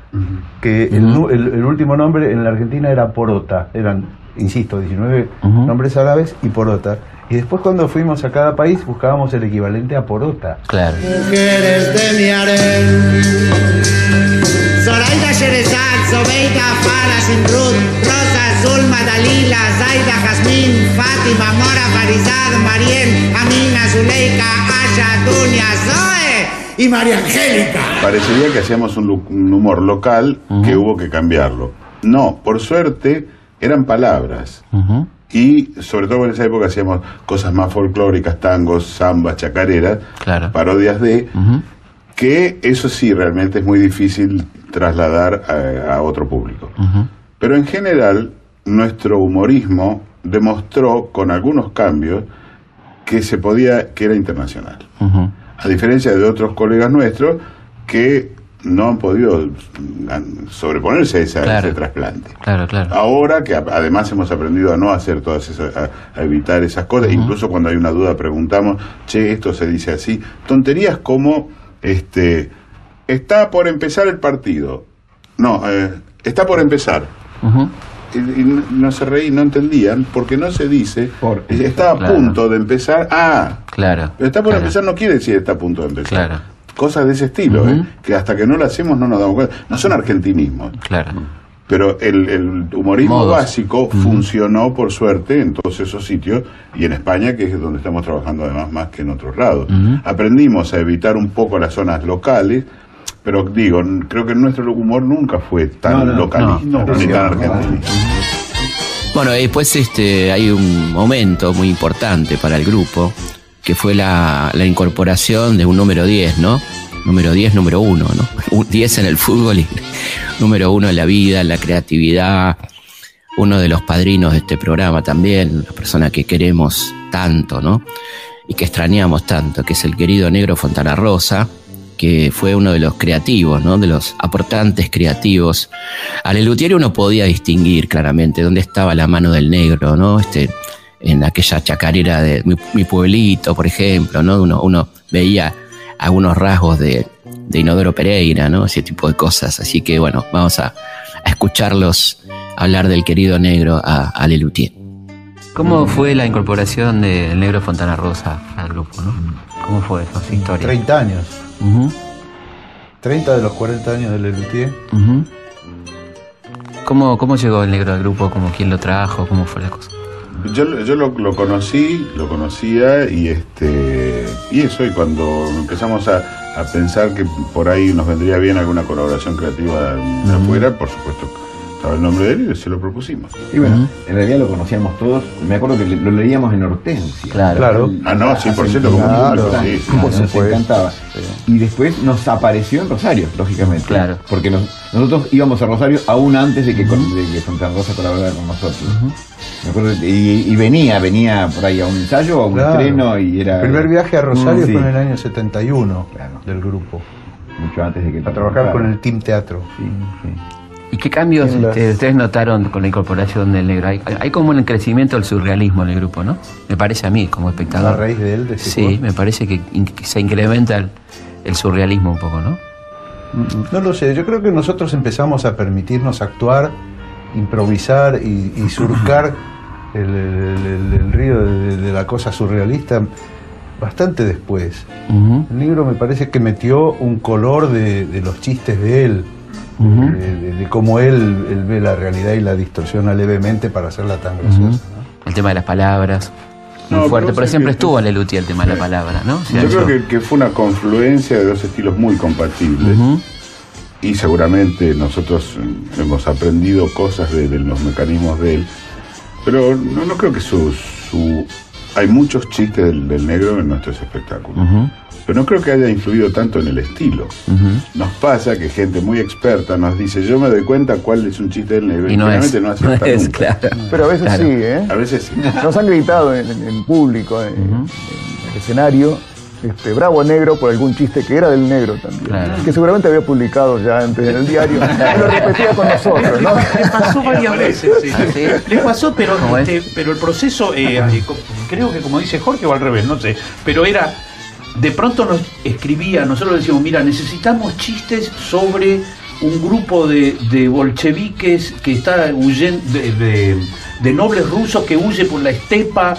[SPEAKER 3] que el, nu- el- el último nombre en la Argentina era Porota. Eran, insisto, 19
[SPEAKER 6] Ujú.
[SPEAKER 3] nombres árabes y Porota. Y después cuando fuimos a cada país buscábamos el equivalente a Porota.
[SPEAKER 6] Claro.
[SPEAKER 10] Mujeres de mi harem. Zoraida Sherezad, Zobeida, Farah, Simrud, Zulma, Dalila, Zaida, Jazmín, Fátima, Mora, Farizad, Mariel, Amina, Zuleika, Asha, Dunia, Zoe y María Angélica.
[SPEAKER 4] Parecería que hacíamos un, humor local que hubo que cambiarlo. No, por suerte eran palabras. Y sobre todo en esa época hacíamos cosas más folclóricas, tangos, zambas, chacareras,
[SPEAKER 6] Claro.
[SPEAKER 4] parodias de, que eso sí realmente es muy difícil trasladar a, a otro público. Pero en general, nuestro humorismo demostró con algunos cambios que se podía, que era internacional. A diferencia de otros colegas nuestros que no han podido sobreponerse a, esa- a
[SPEAKER 6] Claro.
[SPEAKER 4] ese trasplante.
[SPEAKER 6] Claro, claro.
[SPEAKER 4] Ahora que además hemos aprendido a no hacer todas esas, a, a evitar esas cosas, incluso cuando hay una duda preguntamos, che, esto se dice así. Tonterías como, este, está por empezar el partido. No, eh, está por empezar. Y, y no- se reí, no entendían, porque no se dice,
[SPEAKER 9] Por-
[SPEAKER 4] está a
[SPEAKER 6] Claro.
[SPEAKER 4] punto de empezar, ah,
[SPEAKER 6] Claro.
[SPEAKER 4] está por
[SPEAKER 6] claro.
[SPEAKER 4] empezar no quiere decir está a punto de empezar.
[SPEAKER 6] Claro.
[SPEAKER 4] Cosas de ese estilo. ¿eh? que hasta que no lo hacemos no nos damos cuenta. No son argentinismos,
[SPEAKER 6] Claro.
[SPEAKER 4] pero el, el humorismo
[SPEAKER 6] Modos.
[SPEAKER 4] básico funcionó por suerte en todos esos sitios y en España, que es donde estamos trabajando además más que en otros lados. Aprendimos a evitar un poco las zonas locales, pero digo, creo que nuestro humor nunca fue tan
[SPEAKER 9] No, no,
[SPEAKER 4] localista
[SPEAKER 7] no,
[SPEAKER 4] ni tan
[SPEAKER 7] no,
[SPEAKER 4] argentino.
[SPEAKER 1] Bueno, y después este, hay un momento muy importante para el grupo, que fue la, la incorporación de un número 10, ¿no? Número 10, número 1, ¿no? Un 10 en el fútbol y número 1 en la vida, en la creatividad. Uno de los padrinos de este programa también, una persona que queremos tanto, ¿no? Y que extrañamos tanto, que es el querido Negro Fontana Rosa, que fue uno de los creativos, ¿no? de los aportantes creativos. A Lelutier uno podía distinguir claramente dónde estaba la mano del negro, ¿no? Este, en aquella chacarera de mi, mi pueblito, por ejemplo, ¿no? Uno, uno veía algunos rasgos de, de Inodoro Pereira, ¿no? Ese tipo de cosas. Así que bueno, vamos a, a escucharlos hablar del querido negro a, a Lelutier.
[SPEAKER 6] ¿Cómo fue la incorporación del negro Fontana Rosa al grupo? ¿no? ¿Cómo fue esa historia?
[SPEAKER 3] 30 años.
[SPEAKER 6] Ujú,
[SPEAKER 3] 30 de los 40 años de Lelutier.
[SPEAKER 6] ¿Cómo, ¿Cómo llegó el negro al grupo? ¿Cómo, ¿Quién lo trajo? ¿Cómo fue la cosa?
[SPEAKER 4] Yo, yo lo, lo conocí, lo conocía y este y eso, y cuando empezamos a, a pensar que por ahí nos vendría bien alguna colaboración creativa de afuera, por supuesto estaba el nombre de él y se lo propusimos.
[SPEAKER 9] Y bueno, en realidad lo conocíamos todos. Me acuerdo que lo leíamos en Hortensia.
[SPEAKER 6] Claro.
[SPEAKER 3] Claro.
[SPEAKER 4] Ah, no, 100% como un
[SPEAKER 3] Claro.
[SPEAKER 4] sí, sí.
[SPEAKER 9] Por
[SPEAKER 3] Por
[SPEAKER 9] nos encantaba. Y después nos apareció en Rosario, lógicamente.
[SPEAKER 6] Claro.
[SPEAKER 9] Porque nos- nosotros íbamos a Rosario aún antes de que, con- de que Fontana Rosa colaborara con nosotros. Me acuerdo, y, y venía, venía por ahí a un ensayo, a un
[SPEAKER 3] Claro.
[SPEAKER 9] estreno y era.
[SPEAKER 3] El primer viaje a Rosario
[SPEAKER 9] Mm, sí,
[SPEAKER 3] fue en el año 71
[SPEAKER 9] Claro.
[SPEAKER 3] del grupo.
[SPEAKER 9] Mucho antes de que.
[SPEAKER 3] A trabajar con el Team Teatro.
[SPEAKER 9] Sí, sí.
[SPEAKER 6] ¿Y qué cambios ustedes notaron con la incorporación del negro? Hay, hay como un crecimiento del surrealismo en el grupo, ¿no? Me parece a mí, como
[SPEAKER 3] A
[SPEAKER 6] espectador.
[SPEAKER 3] raíz de él, de
[SPEAKER 6] Sí, me parece que, in- que se incrementa el, el surrealismo un poco, ¿no?
[SPEAKER 3] No lo sé, yo creo que nosotros empezamos a permitirnos actuar, improvisar y, y surcar el, el- el- el río de, de la cosa surrealista bastante después. El libro me parece que metió un color de, de los chistes de él,
[SPEAKER 6] ujú.
[SPEAKER 3] de, de- de cómo él, él ve la realidad y la distorsiona levemente para hacerla tan graciosa. ¿no?
[SPEAKER 6] El tema de las palabras, muy
[SPEAKER 4] No,
[SPEAKER 6] fuerte,
[SPEAKER 4] pero
[SPEAKER 6] pero siempre
[SPEAKER 4] que-
[SPEAKER 6] estuvo en Lelutier el tema de la palabra, ¿no? Ha
[SPEAKER 4] Yo creo que, que fue una confluencia de dos estilos muy compatibles.
[SPEAKER 6] Ujú,
[SPEAKER 4] y seguramente nosotros eh, hemos aprendido cosas de, de los mecanismos de él, pero no, no creo que su, su- Hay muchos chistes del, del negro en nuestros espectáculos,
[SPEAKER 6] ujú,
[SPEAKER 4] pero no creo que haya influido tanto en el estilo. Nos pasa que gente muy experta nos dice, yo me doy cuenta cuál es un chiste del negro, y,
[SPEAKER 6] no es,
[SPEAKER 4] generalmente no
[SPEAKER 6] no
[SPEAKER 4] acierta
[SPEAKER 6] es,
[SPEAKER 4] nunca.
[SPEAKER 6] claro.
[SPEAKER 8] Pero a veces
[SPEAKER 6] Claro.
[SPEAKER 8] sí, ¿eh?
[SPEAKER 4] A veces sí.
[SPEAKER 8] Nos han gritado en, en- en público, en, en el escenario, este, bravo negro por algún chiste que era del negro también.
[SPEAKER 6] Claro.
[SPEAKER 8] Que seguramente había publicado ya antes en el diario. y lo repetía con nosotros, ¿no?
[SPEAKER 7] Le pasó varias veces. sí.
[SPEAKER 6] ¿Ah, sí?
[SPEAKER 7] Le pasó, pero,
[SPEAKER 6] ¿Cómo es?
[SPEAKER 7] este, pero el proceso, eh, eh, creo que como dice Jorge o al revés, no sé. Pero era, de pronto nos escribía, nosotros decíamos, mira, necesitamos chistes sobre un grupo de, de bolcheviques que está huyendo, de, de- de nobles rusos que huye por la estepa,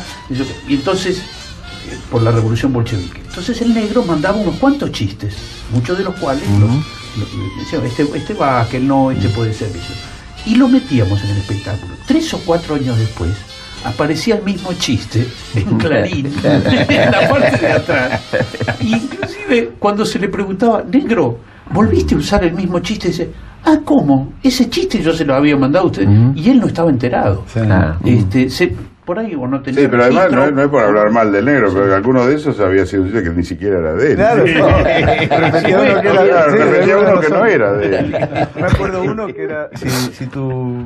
[SPEAKER 7] y entonces, eh, por la revolución bolchevique. Entonces el negro mandaba unos cuantos chistes, muchos de los cuales los, los- decía, este, este va, que no, este puede ser. Y lo metíamos en el espectáculo. Tres o cuatro años después aparecía el mismo chiste en Clarín, en la parte de atrás. Y inclusive cuando se le preguntaba, negro, ¿volviste a usar el mismo chiste? Dice, ah, ¿cómo? Ese chiste yo se lo había mandado a usted. Y él no estaba enterado.
[SPEAKER 3] Sí.
[SPEAKER 7] Este, se- por ahí o no tenía
[SPEAKER 4] Sí, pero además no, es- no es por hablar mal del negro, pero alguno de esos había sido un chiste que ni siquiera era de él.
[SPEAKER 3] Claro, no. repetía uno que era, sí,
[SPEAKER 4] uno que no era de él.
[SPEAKER 3] Me acuerdo uno que era, si, si tu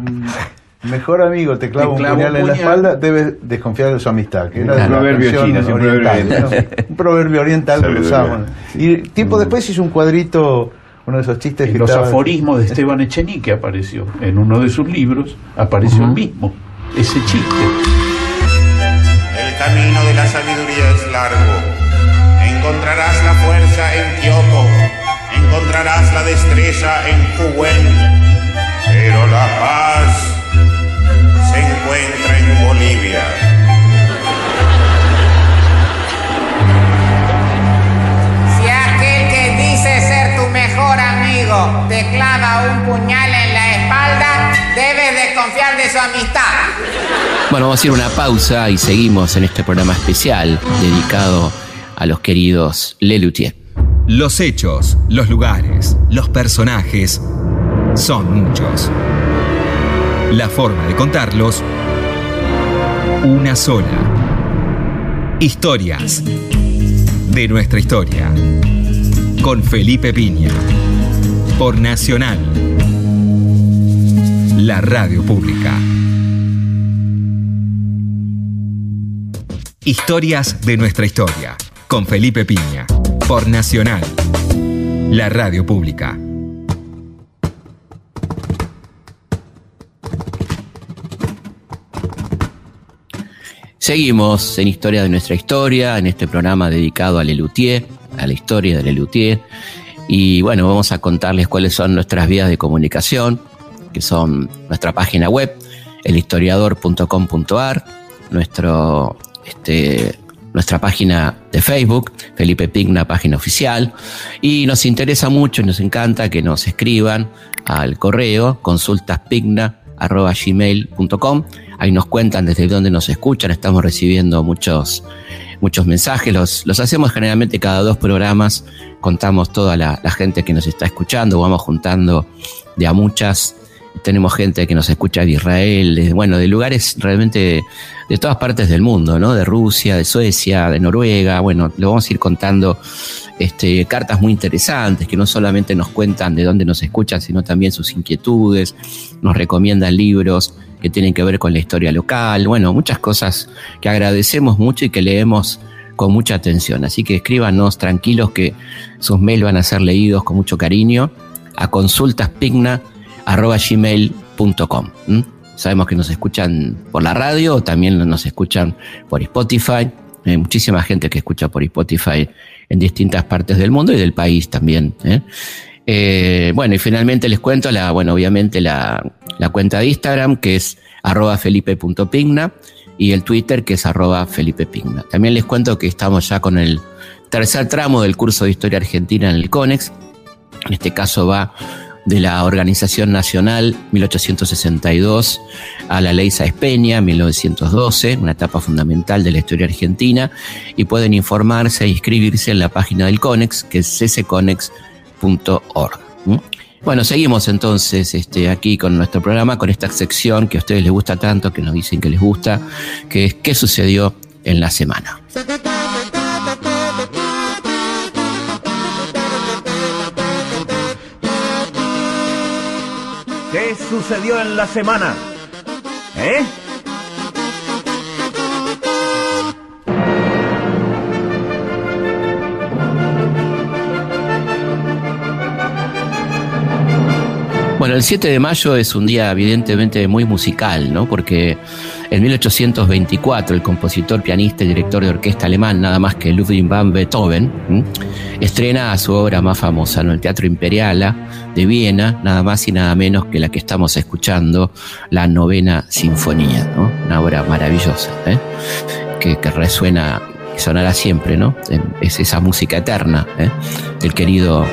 [SPEAKER 3] mejor amigo te clava
[SPEAKER 7] Te
[SPEAKER 3] un puñal en la espalda, debes desconfiar de su amistad, que era la
[SPEAKER 9] proverbio chino, un
[SPEAKER 3] oriental,
[SPEAKER 9] proverbio
[SPEAKER 3] ¿no? Un proverbio oriental que usábamos. Y tiempo después hizo un cuadrito, uno de esos chistes que
[SPEAKER 7] En los
[SPEAKER 3] estaba-
[SPEAKER 7] aforismos de Esteban Echenique apareció, en uno de sus libros, apareció el mismo, ese chiste.
[SPEAKER 11] El camino de la sabiduría es largo. Encontrarás la fuerza en Kioto, encontrarás la destreza en Fuwen, pero la paz encuentra en Bolivia.
[SPEAKER 10] Si aquel que dice ser tu mejor amigo te clava un puñal en la espalda, debes desconfiar de su amistad.
[SPEAKER 1] Bueno, vamos a ir a una pausa y seguimos en este programa especial dedicado a los queridos Lelutier.
[SPEAKER 12] Los hechos, los lugares, los personajes son muchos. La forma de contarlos, Una sola. Historias de nuestra historia. Con Felipe Piña. Por Nacional. La radio pública. Historias de nuestra historia. Con Felipe Piña. Por Nacional. La radio pública.
[SPEAKER 1] Seguimos en Historia de nuestra historia, en este programa dedicado a Lelutier, a la historia de Lelutier. Y bueno, vamos a contarles cuáles son nuestras vías de comunicación, que son nuestra página web, elhistoriador.com.ar, nuestro, este, nuestra página de Facebook, Felipe Pigna, página oficial. Y nos interesa mucho y nos encanta que nos escriban al correo consultaspigna.gmail.com Ahí nos cuentan desde dónde nos escuchan, estamos recibiendo muchos, muchos mensajes, los, los hacemos generalmente cada dos programas, contamos toda la, gente que nos está escuchando, vamos juntando de a muchas. Tenemos gente que nos escucha de Israel, de, bueno, de lugares realmente de todas partes del mundo, ¿no? De Rusia, de Suecia, de Noruega, bueno, le vamos a ir contando este, cartas muy interesantes que no solamente nos cuentan de dónde nos escuchan, sino también sus inquietudes, nos recomiendan libros que tienen que ver con la historia local, bueno, muchas cosas que agradecemos mucho y que leemos con mucha atención. Así que escríbanos tranquilos que sus mails van a ser leídos con mucho cariño a consultaspigna.gmail.com. Sabemos que nos escuchan por la radio, también nos escuchan por Spotify. Hay muchísima gente que escucha por Spotify en distintas partes del mundo y del país también. ¿eh? Eh, bueno, y finalmente les cuento la, bueno, obviamente la, cuenta de Instagram, que es arroba felipe.pigna, y el Twitter, que es arroba felipepigna. También les cuento que estamos ya con el tercer tramo del curso de Historia Argentina en el CONEX. En este caso va de la Organización Nacional 1862 a la Ley Sáez Peña 1912, una etapa fundamental de la historia argentina, y pueden informarse e inscribirse en la página del CONEX, que es Bueno, seguimos entonces este, aquí con nuestro programa, con esta sección que a ustedes les gusta tanto, que nos dicen que les gusta, que es ¿Qué sucedió en la semana?
[SPEAKER 5] ¿Qué sucedió en la semana? ¿Eh?
[SPEAKER 1] Bueno, el 7 de mayo es un día evidentemente muy musical, ¿no? Porque en 1824 el compositor, pianista y director de orquesta alemán, nada más que Ludwig van Beethoven, ¿m? estrena su obra más famosa, ¿no? El Teatro Imperiala de Viena, nada más y nada menos que la que estamos escuchando, la novena sinfonía, ¿no? Una obra maravillosa, ¿eh? que, que resuena y sonará siempre, ¿no? Es esa música eterna ¿eh? del querido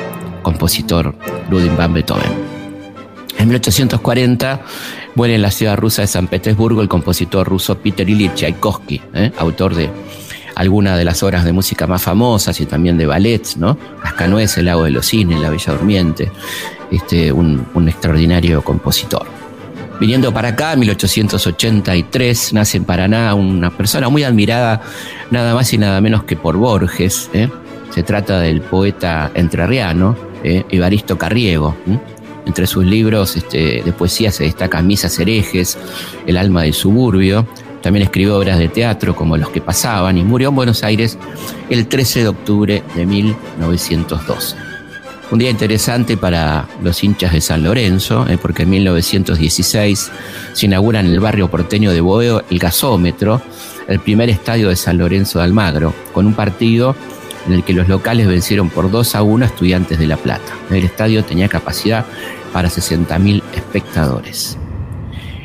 [SPEAKER 1] compositor Ludwig van Beethoven. En 1840 muere en la ciudad rusa de San Petersburgo el compositor ruso Peter Ilyich Tchaikovsky, ¿eh? autor de algunas de las obras de música más famosas y también de ballets, ¿no? Las canoes, el lago de los cines, La Bella Durmiente, este, un, un extraordinario compositor. Viniendo para acá, en 1883, nace en Paraná una persona muy admirada, nada más y nada menos que por Borges. ¿eh? Se trata del poeta entrerriano, ¿eh? Evaristo Carriego. Entre sus libros este, de poesía se destacan Misas herejes, El alma del suburbio. También escribió obras de teatro como Los que pasaban y murió en Buenos Aires el 13 de octubre de 1912. Un día interesante para los hinchas de San Lorenzo, eh, porque en 1916 se inaugura en el barrio porteño de Boeo el gasómetro, el primer estadio de San Lorenzo de Almagro, con un partido en el que los locales vencieron por 2 a 1 a estudiantes de La Plata. El estadio tenía capacidad para 60.000 espectadores.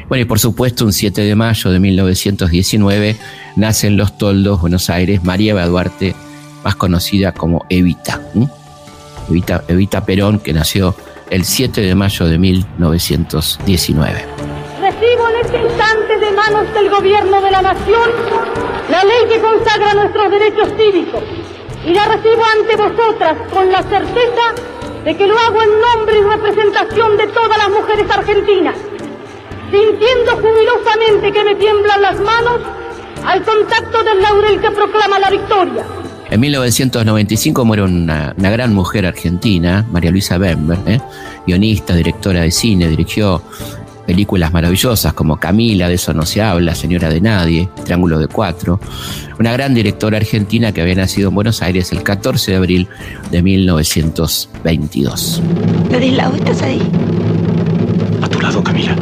[SPEAKER 1] Bueno, y por supuesto, un 7 de mayo de 1919 nace en Los Toldos, Buenos Aires, María Eva Duarte, más conocida como Evita. Evita, Evita Perón, que nació el 7 de mayo de 1919.
[SPEAKER 13] Recibo en este instante de manos del gobierno de la nación la ley que consagra nuestros derechos cívicos y la recibo ante vosotras con la certeza de que lo hago en nombre y representación de todas las mujeres argentinas, sintiendo jubilosamente que me tiemblan las manos al contacto del laurel que proclama la victoria.
[SPEAKER 1] En 1995 muere una, gran mujer argentina, María Luisa Bember, ¿eh? guionista, directora de cine, dirigió películas maravillosas como Camila, de eso no se habla, Señora de Nadie, Triángulo de Cuatro. Una gran directora argentina que había nacido en Buenos Aires el 14 de abril de 1922.
[SPEAKER 14] Ladislao, ¿estás ahí?
[SPEAKER 5] A tu lado, Camila.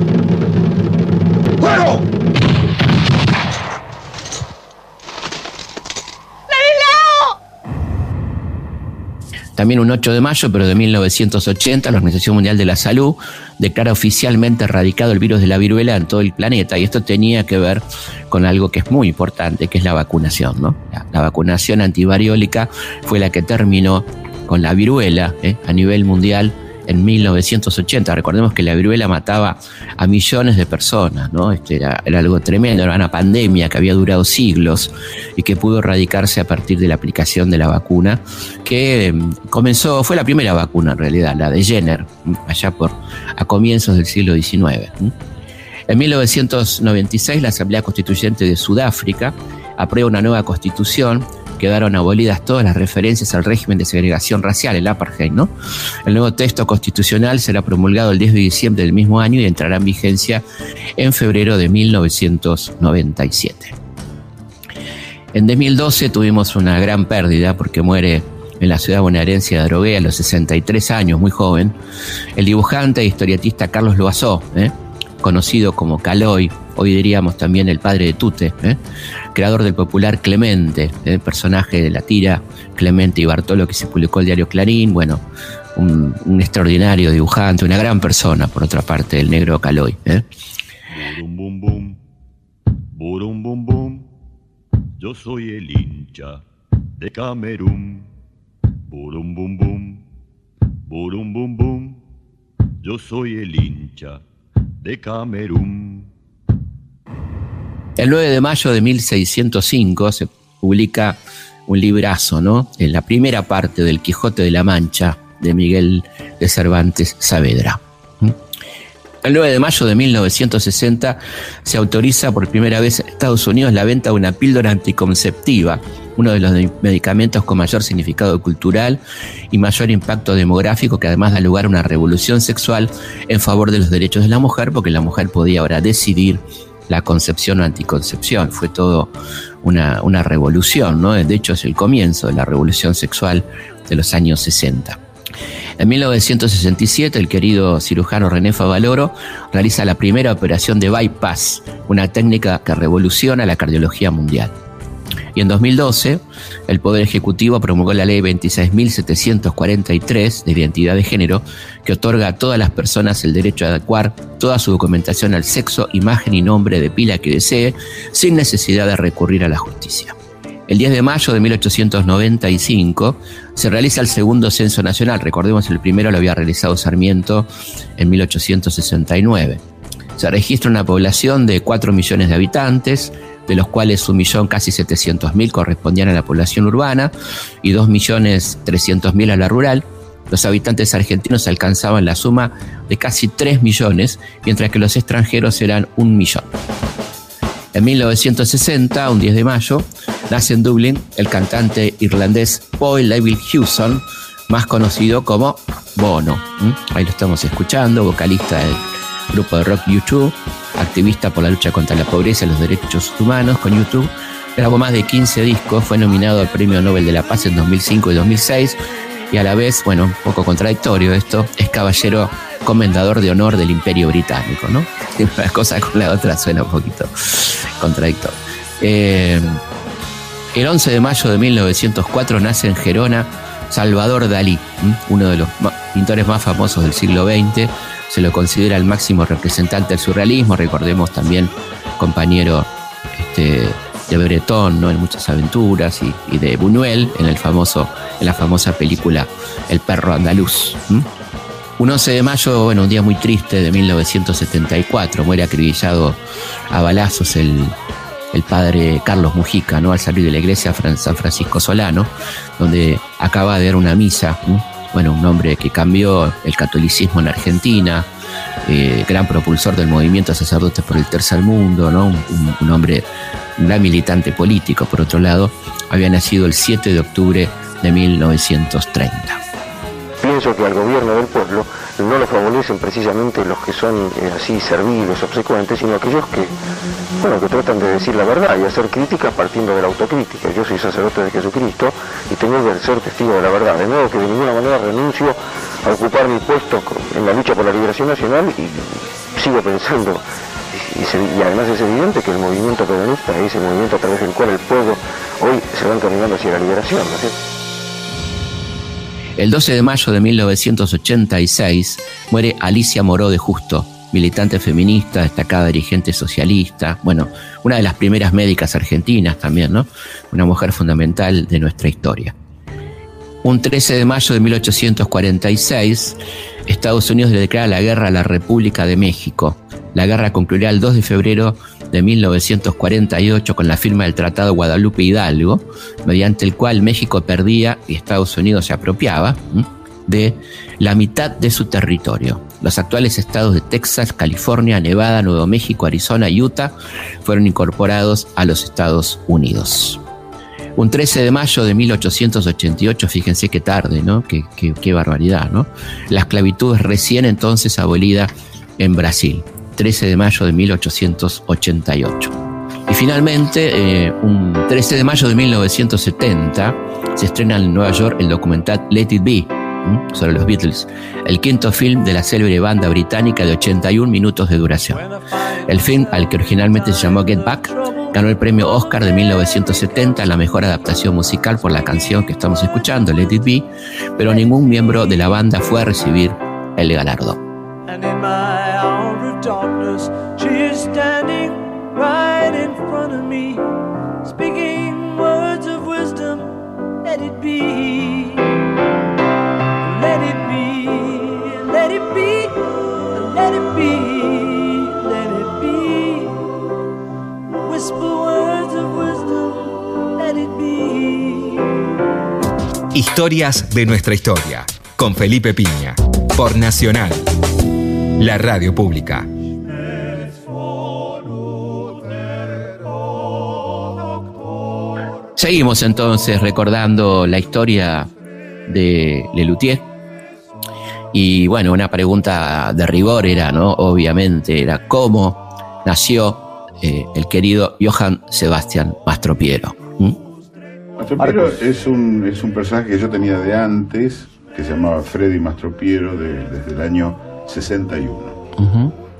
[SPEAKER 1] También un 8 de mayo, pero de 1980, la Organización Mundial de la Salud declara oficialmente erradicado el virus de la viruela en todo el planeta. Y esto tenía que ver con algo que es muy importante, que es la vacunación. ¿no? La, la vacunación antivariólica fue la que terminó con la viruela ¿eh? a nivel mundial en 1980. Recordemos que la viruela mataba a millones de personas, ¿no? Este era, era algo tremendo, era una pandemia que había durado siglos y que pudo erradicarse a partir de la aplicación de la vacuna, que eh, comenzó, fue la primera vacuna en realidad, la de Jenner, allá por a comienzos del siglo XIX. En 1996, la Asamblea Constituyente de Sudáfrica aprueba una nueva constitución quedaron abolidas todas las referencias al régimen de segregación racial, el apartheid, ¿no? El nuevo texto constitucional será promulgado el 10 de diciembre del mismo año y entrará en vigencia en febrero de 1997. En 2012 tuvimos una gran pérdida porque muere en la ciudad bonaerense de Adrogué a los 63 años, muy joven, el dibujante e historietista Carlos Loazó, ¿eh? Conocido como Caloy, hoy diríamos también el padre de Tute, ¿eh? creador del popular Clemente, ¿eh? personaje de la tira Clemente y Bartolo que se publicó el diario Clarín, bueno, un, extraordinario dibujante, una gran persona, por otra parte, el negro Caloy. ¿eh?
[SPEAKER 15] Burum bum bum, burum bum bum, yo soy el hincha de Camerún. Burum bum bum, burum bum bum, yo soy el hincha de Camerún.
[SPEAKER 1] El 9 de mayo de 1605 se publica un librazo, ¿no? En la primera parte del Quijote de la Mancha de Miguel de Cervantes Saavedra. El 9 de mayo de 1960 se autoriza por primera vez en Estados Unidos la venta de una píldora anticonceptiva, uno de los medicamentos con mayor significado cultural y mayor impacto demográfico, que además da lugar a una revolución sexual en favor de los derechos de la mujer, porque la mujer podía ahora decidir la concepción o anticoncepción. Fue todo una, una revolución, ¿no? De hecho, es el comienzo de la revolución sexual de los años 60. En 1967, el querido cirujano René Favaloro realiza la primera operación de bypass, una técnica que revoluciona la cardiología mundial. Y en 2012, el Poder Ejecutivo promulgó la Ley 26.743 de identidad de género, que otorga a todas las personas el derecho a adecuar toda su documentación al sexo, imagen y nombre de pila que desee, sin necesidad de recurrir a la justicia. El 10 de mayo de 1895 se realiza el segundo censo nacional. Recordemos, el primero lo había realizado Sarmiento en 1869. Se registra una población de 4 millones de habitantes, de los cuales un millón casi 700 mil correspondían a la población urbana y 2 millones 300 mil a la rural. Los habitantes argentinos alcanzaban la suma de casi 3 millones, mientras que los extranjeros eran un millón. En 1960, un 10 de mayo, nace en Dublín el cantante irlandés Paul Leville Hewson, más conocido como Bono. ¿Mm? Ahí lo estamos escuchando, vocalista del grupo de rock YouTube, activista por la lucha contra la pobreza y los derechos humanos con YouTube. Grabó más de 15 discos, fue nominado al Premio Nobel de la Paz en 2005 y 2006 y a la vez, bueno, un poco contradictorio esto, es caballero comendador de honor del Imperio Británico, ¿no? Una cosa con la otra suena un poquito contradictorio. Eh, el 11 de mayo de 1904 nace en Gerona Salvador Dalí, uno de los pintores más famosos del siglo XX. Se lo considera el máximo representante del surrealismo. Recordemos también compañero este, de Breton, ¿no? en muchas aventuras, y, de Buñuel en, la famosa película El perro andaluz. Un 11 de mayo, bueno, un día muy triste de 1974, muere acribillado a balazos el, padre Carlos Mujica, ¿no? Al salir de la iglesia San Francisco Solano, donde acaba de dar una misa. Bueno, un hombre que cambió el catolicismo en Argentina, eh, gran propulsor del movimiento Sacerdotes por el Tercer Mundo, ¿no? Un, un, hombre un gran militante político, por otro lado, había nacido el 7 de octubre de 1930.
[SPEAKER 14] Pienso que al gobierno del pueblo no lo favorecen precisamente los que son eh, así serviles, obsecuentes, sino aquellos que, bueno, que tratan de decir la verdad y hacer críticas partiendo de la autocrítica. Yo soy sacerdote de Jesucristo y tengo que ser testigo de la verdad. De modo que de ninguna manera renuncio a ocupar mi puesto en la lucha por la liberación nacional y sigo pensando y, además es evidente que el movimiento peronista es el movimiento a través del cual el pueblo hoy se va encaminando hacia la liberación.
[SPEAKER 1] El 12 de mayo de 1986 muere Alicia Moró de Justo, militante feminista, destacada dirigente socialista, bueno, una de las primeras médicas argentinas también, ¿no? Una mujer fundamental de nuestra historia. Un 13 de mayo de 1846, Estados Unidos le declara la guerra a la República de México. La guerra concluirá el 2 de febrero de 1948 con la firma del Tratado Guadalupe Hidalgo, mediante el cual México perdía y Estados Unidos se apropiaba de la mitad de su territorio. Los actuales estados de Texas, California, Nevada, Nuevo México, Arizona y Utah fueron incorporados a los Estados Unidos. Un 13 de mayo de 1888, fíjense qué tarde, ¿no? Qué, qué- qué barbaridad, ¿no? La esclavitud es recién entonces abolida en Brasil. 13 de mayo de 1888. Y finalmente, eh, un 13 de mayo de 1970, se estrena en Nueva York el documental Let It Be, sobre los Beatles, el quinto film de la célebre banda británica de 81 minutos de duración. El film, al que originalmente se llamó Get Back, ganó el premio Oscar de 1970 a la mejor adaptación musical por la canción que estamos escuchando, Let It Be, pero ningún miembro de la banda fue a recibir el galardón.
[SPEAKER 16] Right in front of me, speaking words of wisdom. Let it be. Let it be. Let it be. Let it be. Let it be. Whisper words of wisdom. Let it be.
[SPEAKER 12] Historias de nuestra historia, con Felipe Piña, por Nacional, la radio pública.
[SPEAKER 1] Seguimos entonces recordando la historia de Lelutier. Y bueno, una pregunta de rigor era, ¿no? Obviamente, era cómo nació eh, el querido Johann Sebastian Mastropiero. ¿Mm?
[SPEAKER 4] Mastropiero es un, es un personaje que yo tenía de antes, que se llamaba Freddy Mastropiero, de- desde el año 61.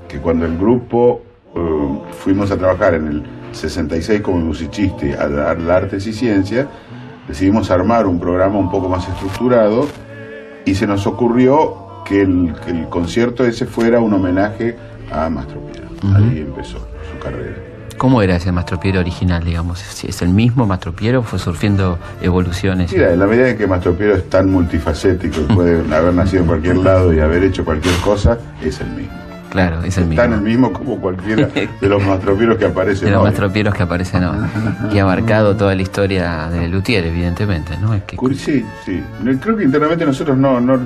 [SPEAKER 4] Que cuando el grupo eh, fuimos a trabajar en el 66 como musicista a dar artes y ciencias, decidimos armar un programa un poco más estructurado y se nos ocurrió que el, que el concierto ese fuera un homenaje a Mastropiero. Ahí empezó su carrera.
[SPEAKER 6] ¿Cómo era ese Mastropiero original, digamos? ¿Es el mismo Mastropiero o fue surgiendo evoluciones?
[SPEAKER 4] Mira, en la medida en que Mastropiero es tan multifacético y puede haber nacido en cualquier lado y haber hecho cualquier cosa, es el mismo.
[SPEAKER 6] Claro, es el
[SPEAKER 4] Tan
[SPEAKER 6] mismo.
[SPEAKER 4] el mismo como cualquiera de los Mastropieros que aparecen
[SPEAKER 6] De los
[SPEAKER 4] hoy.
[SPEAKER 6] Mastropieros que aparecen hoy. Que ha marcado toda la historia de Luthier, evidentemente, ¿no? Es que
[SPEAKER 4] Sí, sí. Creo que internamente nosotros no, no,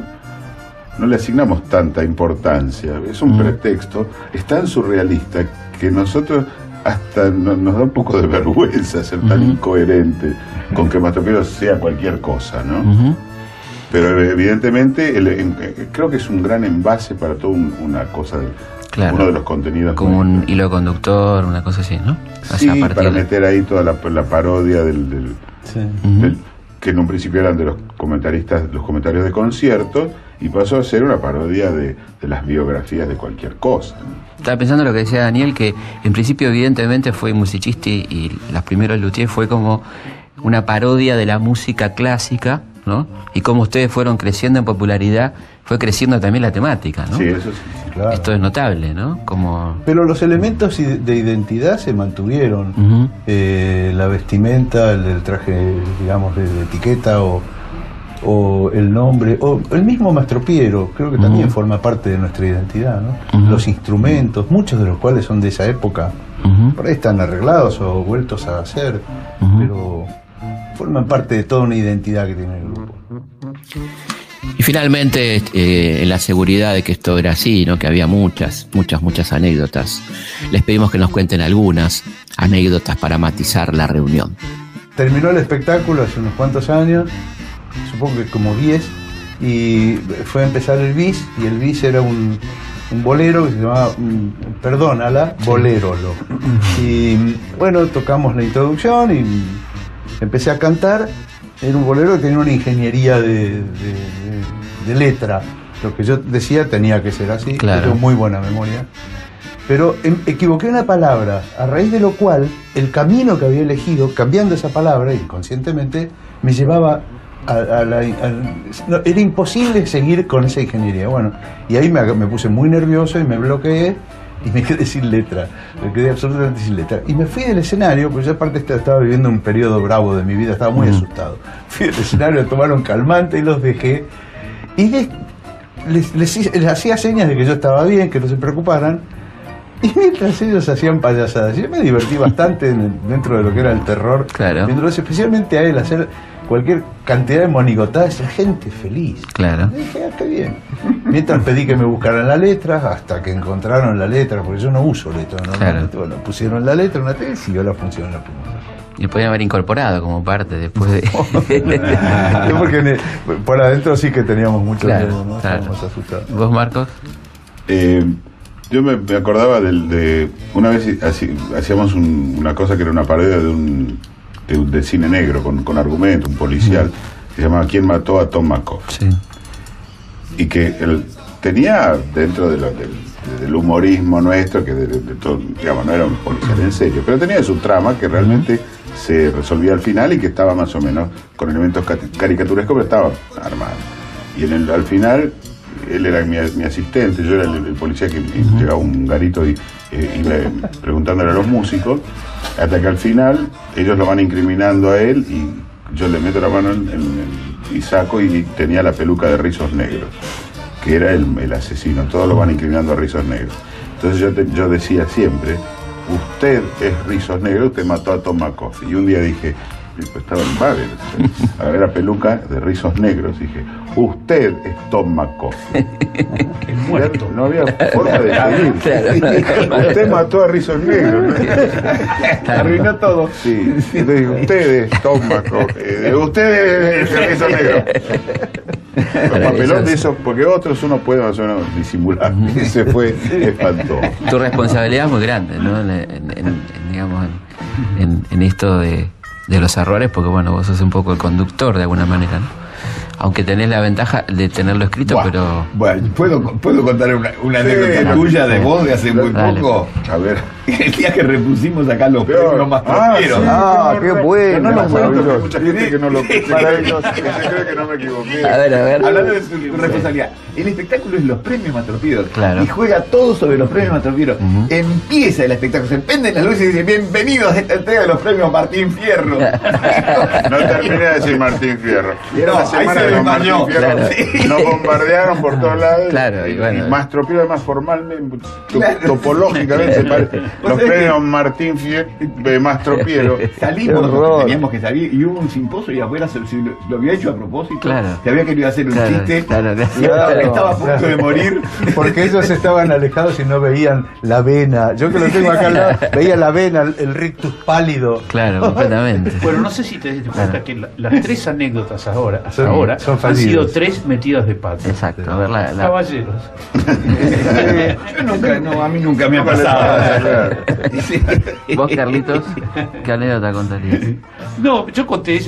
[SPEAKER 4] no le asignamos tanta importancia. Es un pretexto. Es tan surrealista que nosotros hasta no- nos da un poco de vergüenza ser tan incoherente con que Mastropiero sea cualquier cosa, ¿no?
[SPEAKER 6] Ujú.
[SPEAKER 4] Pero eh, evidentemente el- en- eh, creo que es un gran envase para toda un- una cosa, del-
[SPEAKER 6] Claro.
[SPEAKER 4] uno de los contenidos.
[SPEAKER 6] como un hilo conductor, una cosa así, ¿no? O sea,
[SPEAKER 4] Sí, para
[SPEAKER 6] de-
[SPEAKER 4] meter ahí toda la, la parodia del, del- que en un principio eran de los comentaristas, los comentarios de conciertos, y pasó a ser una parodia de, de las biografías de cualquier cosa. ¿no?
[SPEAKER 6] Estaba pensando lo que decía Daniel, que en principio evidentemente fue musicista y, y los primeros Luthier fue como una parodia de la música clásica, ¿no? Y como ustedes fueron creciendo en popularidad, fue creciendo también la temática, ¿no?
[SPEAKER 4] Sí, eso sí.
[SPEAKER 3] Claro.
[SPEAKER 6] Esto es notable, ¿no? Como...
[SPEAKER 3] Pero los elementos de identidad se mantuvieron. Eh, la vestimenta, el, el traje, digamos, de, de etiqueta o, o el nombre, o el mismo Mastropiero, creo que también forma parte de nuestra identidad. ¿no? Los instrumentos, muchos de los cuales son de esa época, por ahí están arreglados o vueltos a hacer, pero forman parte de toda una identidad que tiene el grupo.
[SPEAKER 1] Y finalmente, eh, en la seguridad de que esto era así, ¿no? que había muchas, muchas, muchas anécdotas, les pedimos que nos cuenten algunas anécdotas para matizar la reunión.
[SPEAKER 3] Terminó el espectáculo hace unos cuantos años, supongo que como 10, y fue a empezar el bis, y el bis era un, un bolero que se llamaba mm, Perdónala, Bolérolo. Y bueno, tocamos la introducción y empecé a cantar. Era un bolero que tenía una ingeniería de, de- de- de letra. Lo que yo decía tenía que ser así.
[SPEAKER 6] Claro.
[SPEAKER 3] Tengo muy buena memoria. Pero em- equivoqué una palabra, a raíz de lo cual el camino que había elegido, cambiando esa palabra inconscientemente, me llevaba a, a la... no, era imposible seguir con esa ingeniería. Bueno, y ahí me, me puse muy nervioso y me bloqueé y me quedé sin letra. Me quedé absolutamente sin letra. Y me fui del escenario, porque yo aparte estaba, viviendo un periodo bravo de mi vida, estaba muy asustado. Fui del escenario a tomar un calmante y los dejé. Y les, les- les hice- les hacía señas de que yo estaba bien, que no se preocuparan. Y mientras ellos hacían payasadas, yo me divertí bastante dentro de lo que era el terror. Viéndolos, especialmente a él, hacer cualquier cantidad de monigotadas, gente feliz.
[SPEAKER 6] Claro.
[SPEAKER 3] Y dije, ah, qué bien. Mientras pedí que me buscaran la letra, hasta que encontraron la letra, porque yo no uso letra normalmente. Bueno, pusieron la letra, una tele y siguió la función. La
[SPEAKER 6] Y podían haber incorporado como parte después de.
[SPEAKER 3] Yo porque por adentro sí que teníamos mucho
[SPEAKER 6] Claro,
[SPEAKER 3] miedo, ¿no?
[SPEAKER 6] claro.
[SPEAKER 3] Estábamos asustados.
[SPEAKER 6] ¿Vos, Marcos?
[SPEAKER 4] Eh, yo me, me acordaba del- de, una vez hacíamos un- una cosa que era una parodia de un de, cine negro con, con argumento, un policial, que se llamaba ¿Quién mató a Tom McCoy? Y que él tenía dentro de lo- del, del humorismo nuestro, que de, todo, digamos, no era un policial en serio, pero tenía su trama que realmente se resolvía al final y que estaba más o menos con elementos caricaturescos, pero estaba armado. Y en el- al final él era mi, mi asistente, yo era el, el policía que llegaba a un garito y eh, preguntándole a los músicos, hasta que al final ellos lo van incriminando a él y yo le meto la mano en, en- y saco y tenía la peluca de rizos negros, que era el, el asesino, todos lo van incriminando a rizos negros. Entonces yo, te- yo decía siempre, usted es rizos negros, usted mató a Tom McCoffey. Y un día dije, estaba en Babel, agarré la peluca de rizos negros, dije, usted es Tom McCoffey. muerto. No había forma de seguir. Usted mató a rizos negros. Arruinó todo. Sí. Entonces dije, usted es Tom McCoffey. Eh, Usted es rizos negros. Los papelón de eso, porque otros uno puede más o menos disimular. Ese fue espantoso.
[SPEAKER 6] Tu responsabilidad es muy grande, ¿no? En, en- en- en, digamos, en esto de, de los errores, porque bueno, vos sos un poco el conductor de alguna manera, ¿no? Aunque tenés la ventaja de tenerlo escrito,
[SPEAKER 9] Buah.
[SPEAKER 6] pero.
[SPEAKER 9] Bueno, ¿puedo, ¿puedo contar una, una
[SPEAKER 6] Sí,
[SPEAKER 9] anécdota tuya de vos de hace muy
[SPEAKER 6] Dale.
[SPEAKER 9] poco?
[SPEAKER 4] A ver.
[SPEAKER 9] El día que repusimos acá los premios más
[SPEAKER 4] Ah, sí,
[SPEAKER 8] Ah, qué
[SPEAKER 4] no,
[SPEAKER 8] bueno,
[SPEAKER 4] No lo mucha gente que no lo
[SPEAKER 8] Maravilloso.
[SPEAKER 4] que se cree que no me equivoqué.
[SPEAKER 6] A ver, a ver.
[SPEAKER 9] Hablando de su responsabilidad. El espectáculo es los premios Matropieros.
[SPEAKER 6] Claro.
[SPEAKER 9] Y juega todo sobre los premios Matropieros. Empieza el espectáculo, se prenden las luces y dice, bienvenidos a esta entrega de los premios Martín Fierro.
[SPEAKER 4] No terminé de decir Martín Fierro. Y era
[SPEAKER 9] No,
[SPEAKER 4] la semana
[SPEAKER 9] ahí se
[SPEAKER 4] Martín Fierro.
[SPEAKER 6] Claro.
[SPEAKER 4] Sí. Nos bombardearon por todos lados.
[SPEAKER 6] Claro, y bueno.
[SPEAKER 4] más tropiero, además formalmente,
[SPEAKER 9] Claro.
[SPEAKER 4] topológicamente, se parece.
[SPEAKER 9] Vos
[SPEAKER 4] los premios Martín Fierro de más tropiero.
[SPEAKER 9] Salimos, nosotros teníamos que salir y hubo un simposio y afuera se, se lo, lo había hecho a propósito.
[SPEAKER 6] Claro.
[SPEAKER 9] Se había querido hacer un
[SPEAKER 6] Claro,
[SPEAKER 9] chiste.
[SPEAKER 6] claro, claro.
[SPEAKER 9] Y estaba,
[SPEAKER 3] Claro,
[SPEAKER 9] estaba a punto
[SPEAKER 3] claro.
[SPEAKER 9] de morir.
[SPEAKER 3] Porque ellos estaban alejados y no veían la vena. Yo que lo tengo acá al lado, veía la vena, el, rictus pálido.
[SPEAKER 6] Claro, completamente.
[SPEAKER 7] Bueno, no sé si te diste cuenta que la- las tres anécdotas ahora, hasta
[SPEAKER 3] Son- son
[SPEAKER 7] han sido tres metidas de pata.
[SPEAKER 6] Exacto. A ver, la, la-
[SPEAKER 7] Caballeros.
[SPEAKER 9] Yo nunca, no, a mí nunca me ha pasado.
[SPEAKER 6] Vos, Carlitos, ¿qué anécdota contarías?
[SPEAKER 7] No, yo conté,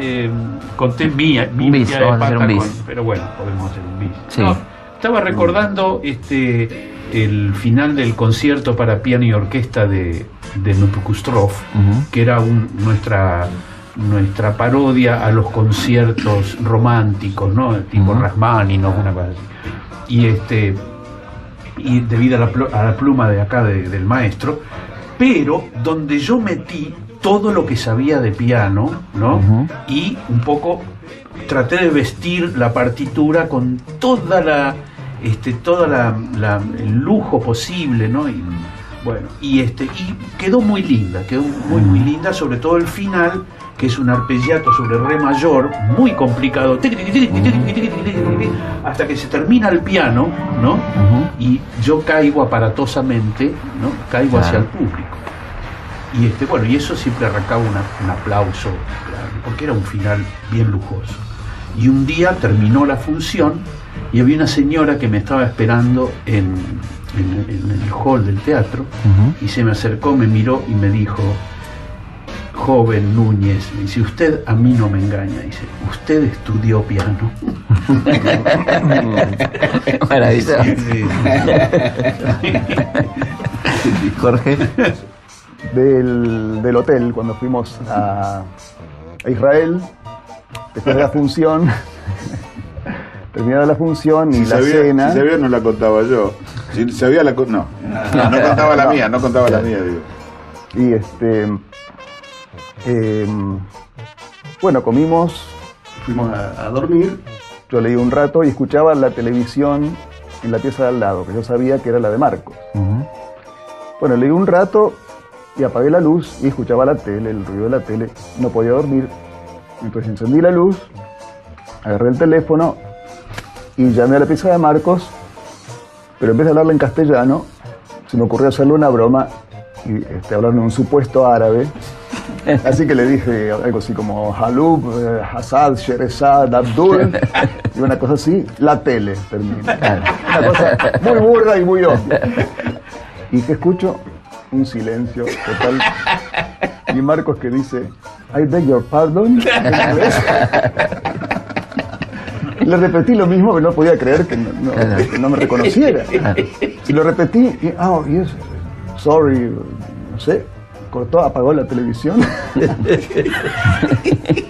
[SPEAKER 7] eh, conté mía, mi
[SPEAKER 6] Un bis,
[SPEAKER 7] metida de
[SPEAKER 6] vamos a hacer
[SPEAKER 7] pata
[SPEAKER 6] un bis.
[SPEAKER 7] con- pero bueno, podemos hacer un bis.
[SPEAKER 6] Sí.
[SPEAKER 7] No, estaba recordando este el final del concierto para piano y orquesta de, de que era un- nuestra nuestra parodia a los conciertos románticos, ¿no? Tipo
[SPEAKER 6] Ujú.
[SPEAKER 7] Rachmaninoff, una cosa así. Y este y debido a la, a la pluma de acá de- del maestro, pero donde yo metí todo lo que sabía de piano, ¿no?
[SPEAKER 6] Ujú.
[SPEAKER 7] Y un poco traté de vestir la partitura con toda la este toda la, la- el lujo posible, ¿no? Y bueno, y este y quedó muy linda, quedó muy muy linda, sobre todo el final que es un arpegiato sobre re mayor, muy complicado, hasta que se termina el piano, ¿no? Y yo caigo aparatosamente, ¿no? Caigo hacia el público. Y este, bueno, y eso siempre arrancaba una, un aplauso, claro, porque era un final bien lujoso. Y un día terminó la función y había una señora que me estaba esperando en, en, el hall del teatro y se me acercó, me miró y me dijo, joven Núñez, me dice, usted a mí no me engaña, dice, usted estudió piano.
[SPEAKER 6] Maravilloso.
[SPEAKER 8] Jorge. Del, del hotel, cuando fuimos a, a Israel, después de la función, terminada la función y
[SPEAKER 4] Si
[SPEAKER 8] la
[SPEAKER 4] sabía,
[SPEAKER 8] cena.
[SPEAKER 4] si sabía, no la contaba yo. Si sabía, la no. No, no contaba la mía, no contaba la mía, digo.
[SPEAKER 8] Y este. Em, bueno, comimos, fuimos a, a dormir. Yo leí un rato y escuchaba la televisión en la pieza de al lado, que yo sabía que era la de Marcos. Bueno, leí un rato y apagué la luz y escuchaba la tele, el ruido de la tele. No podía dormir. Entonces encendí la luz, agarré el teléfono y llamé a la pieza de Marcos, pero en vez de hablarle en castellano, se me ocurrió hacerle una broma y este, hablarle en un supuesto árabe. Así que le dije algo así como Halub, eh, Hassad, Sherezad, Abdul, y una cosa así, la tele termina. Una cosa muy burda y muy obvia. Y que escucho un silencio total. Y Marcos que dice, I beg your pardon, en inglés. Le repetí lo mismo que no podía creer que no, no- que no me reconociera. Y lo repetí y, ah, yes, sorry, no sé, cortó, apagó la televisión.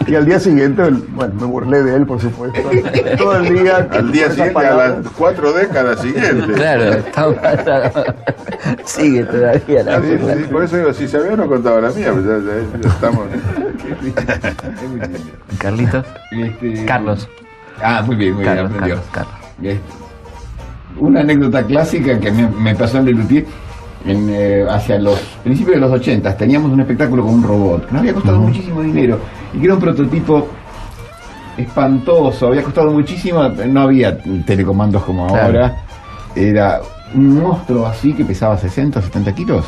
[SPEAKER 8] y al día siguiente, bueno, me burlé de él, por supuesto. Todo el día.
[SPEAKER 4] Al día siguiente, a las cuatro décadas siguientes.
[SPEAKER 6] Claro, estamos- sigue todavía la
[SPEAKER 4] Sí, sí, por eso digo, si sabía, no contaba la mía. pues ya- ya- ya estamos.
[SPEAKER 6] Carlitos.
[SPEAKER 9] Este,
[SPEAKER 6] Carlos.
[SPEAKER 9] Ah, muy bien, muy
[SPEAKER 6] Carlos,
[SPEAKER 9] bien, aprendió.
[SPEAKER 6] Carlos,
[SPEAKER 9] Bien. Una anécdota clásica que me, me pasó en Lelutier en, eh, hacia los principios de los 80 teníamos un espectáculo con un robot que nos había costado muchísimo dinero y que era un prototipo espantoso, había costado muchísimo, no había telecomandos como
[SPEAKER 6] Claro.
[SPEAKER 9] ahora, era un monstruo así que pesaba 60 o 70 kilos.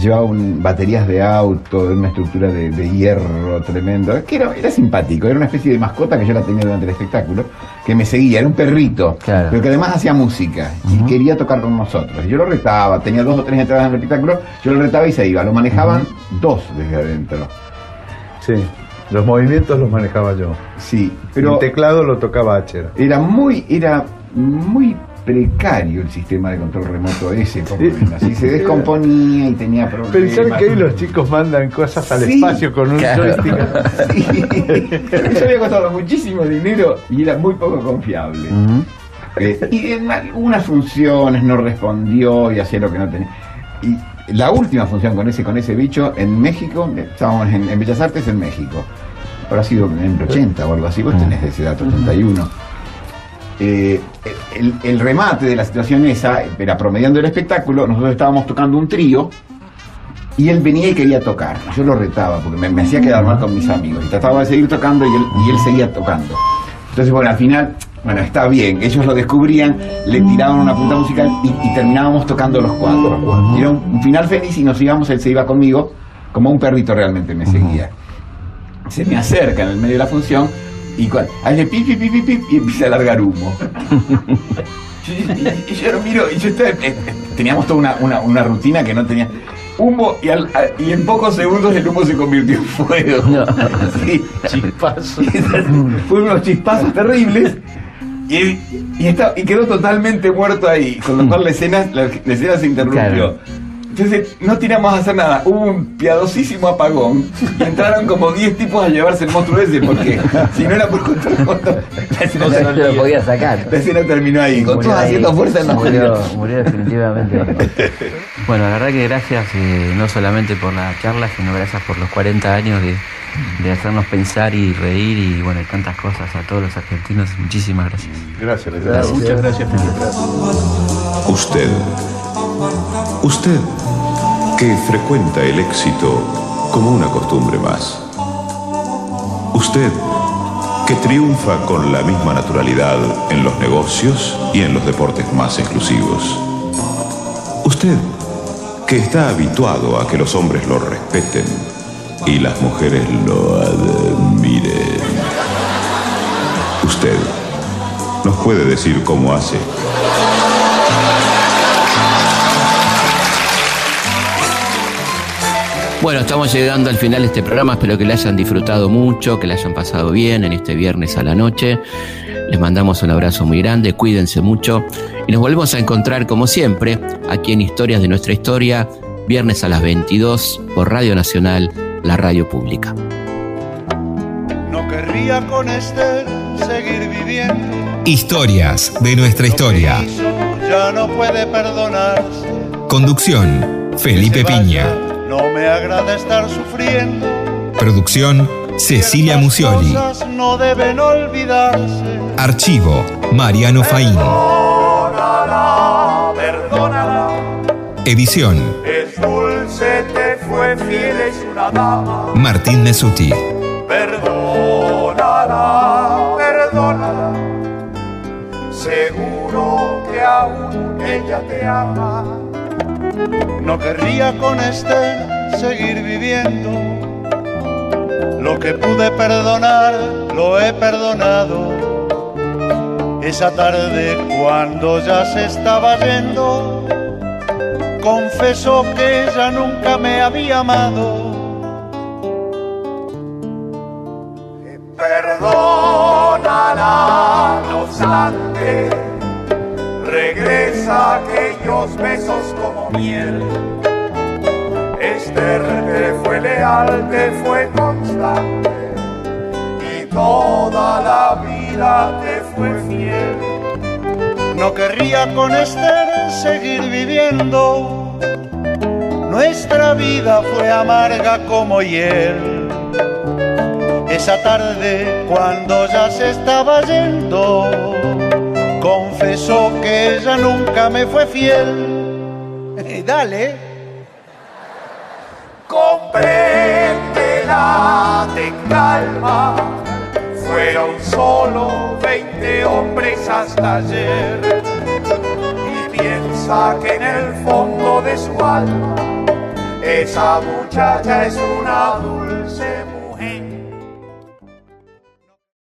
[SPEAKER 9] Llevaba un- baterías de auto, una estructura de, de hierro tremendo, que era, era simpático, era una especie de mascota que yo la tenía durante el espectáculo, que me seguía, era un perrito, pero que además hacía música y quería tocar con nosotros. Y Yo lo retaba, tenía dos o tres entradas en el espectáculo, yo lo retaba y se iba, lo manejaban dos desde adentro.
[SPEAKER 3] Sí, los movimientos los manejaba yo.
[SPEAKER 9] Sí, pero
[SPEAKER 3] el teclado lo tocaba Acher.
[SPEAKER 9] era muy, era muy precario el sistema de control remoto ese, por lo menos. Y se descomponía y tenía problemas.
[SPEAKER 3] Pensar que hoy los chicos mandan cosas al
[SPEAKER 9] Sí,
[SPEAKER 3] espacio con un
[SPEAKER 9] claro.
[SPEAKER 3] joystick.
[SPEAKER 9] Eso había costado muchísimo dinero y era muy poco confiable. Eh, y en algunas funciones no respondió y hacía lo que no tenía. Y la última función con ese, con ese bicho en México, eh, estábamos en, en Bellas Artes en México. Habrá sido en el 80 o algo así, vos tenés ese dato, 81. Eh, el, el remate de la situación esa era promediando el espectáculo, nosotros estábamos tocando un trío y él venía y quería tocar. Yo lo retaba porque me, me hacía quedar mal con mis amigos y trataba de seguir tocando y él, y él seguía tocando. Entonces, bueno, al final, bueno, está bien, ellos lo descubrían, le tiraban una punta musical y, y terminábamos tocando los cuatro. Era un, un final feliz y nos íbamos, él se iba conmigo, como un perrito realmente me seguía. Se me acerca en el medio de la función y cuando hace pip, pip, pip, pip, y empieza a largar humo. Y, yo lo miro y yo estaba- eh, teníamos toda una, una- una rutina que no tenía humo y, al- a- y en pocos segundos el humo se convirtió en fuego. Sí.
[SPEAKER 7] Chispazos.
[SPEAKER 9] Fueron unos chispazos terribles. Y, y, está- y quedó totalmente muerto ahí, con lo cual la escena, la, la escena se interrumpió.
[SPEAKER 6] Claro.
[SPEAKER 9] Entonces no tiramos a hacer nada, hubo un piadosísimo apagón y entraron como 10 tipos a llevarse el monstruo ese porque si no era por control remoto, la escena,
[SPEAKER 6] No se lo
[SPEAKER 9] terminó.
[SPEAKER 6] podía sacar.
[SPEAKER 9] La escena terminó ahí, con
[SPEAKER 6] Murió
[SPEAKER 9] todos haciendo fuerza en la
[SPEAKER 6] murió, murió definitivamente. Bueno, la verdad que gracias eh, no solamente por la charla, sino gracias por los 40 años de, de hacernos pensar y reír y bueno, y tantas cosas a todos los argentinos. Muchísimas gracias.
[SPEAKER 4] Gracias,
[SPEAKER 7] Gracias. Muchas gracias, Felipe.
[SPEAKER 2] Usted, usted que frecuenta el éxito como una costumbre más. Usted, que triunfa con la misma naturalidad en los negocios y en los deportes más exclusivos. Usted, que está habituado a que los hombres lo respeten y las mujeres lo admiren. Usted nos puede decir cómo hace.
[SPEAKER 1] Bueno, estamos llegando al final de este programa. Espero que le hayan disfrutado mucho, que le hayan pasado bien en este viernes a la noche. Les mandamos un abrazo muy grande, cuídense mucho y nos volvemos a encontrar como siempre aquí en Historias de nuestra historia, viernes a las 22 por Radio Nacional, la radio pública.
[SPEAKER 17] No querría con Esther seguir viviendo.
[SPEAKER 12] Historias de nuestra historia.
[SPEAKER 17] Ya no puede perdonarse.
[SPEAKER 12] Conducción, Felipe Piña.
[SPEAKER 17] No me agrada estar sufriendo.
[SPEAKER 12] Producción, Cecilia Musioli.
[SPEAKER 17] Cosas no deben olvidarse.
[SPEAKER 12] Archivo, Mariano Faín.
[SPEAKER 17] Perdónala, perdónala.
[SPEAKER 12] Edición,
[SPEAKER 17] Es dulce, te fue fiel, es una dama.
[SPEAKER 12] Martín Mesuti.
[SPEAKER 17] Perdónala, perdónala. Seguro que aún ella te ama. No querría con Esther seguir viviendo. Lo que pude perdonar, lo he perdonado. Esa tarde cuando ya se estaba yendo, confesó que ella nunca me había amado. Perdónala, no obstante, regresa aquellos besos miel. Esther te fue leal, te fue constante y toda la vida te fue fiel. No querría con Esther seguir viviendo. Nuestra vida fue amarga como hiel. Esa tarde, cuando ya se estaba yendo, confesó que ella nunca me fue fiel. Dale. Compréndela, ten calma. Fueron solo 20 hombres hasta ayer. Y piensa que en el fondo de su alma, esa muchacha es una dulce mujer.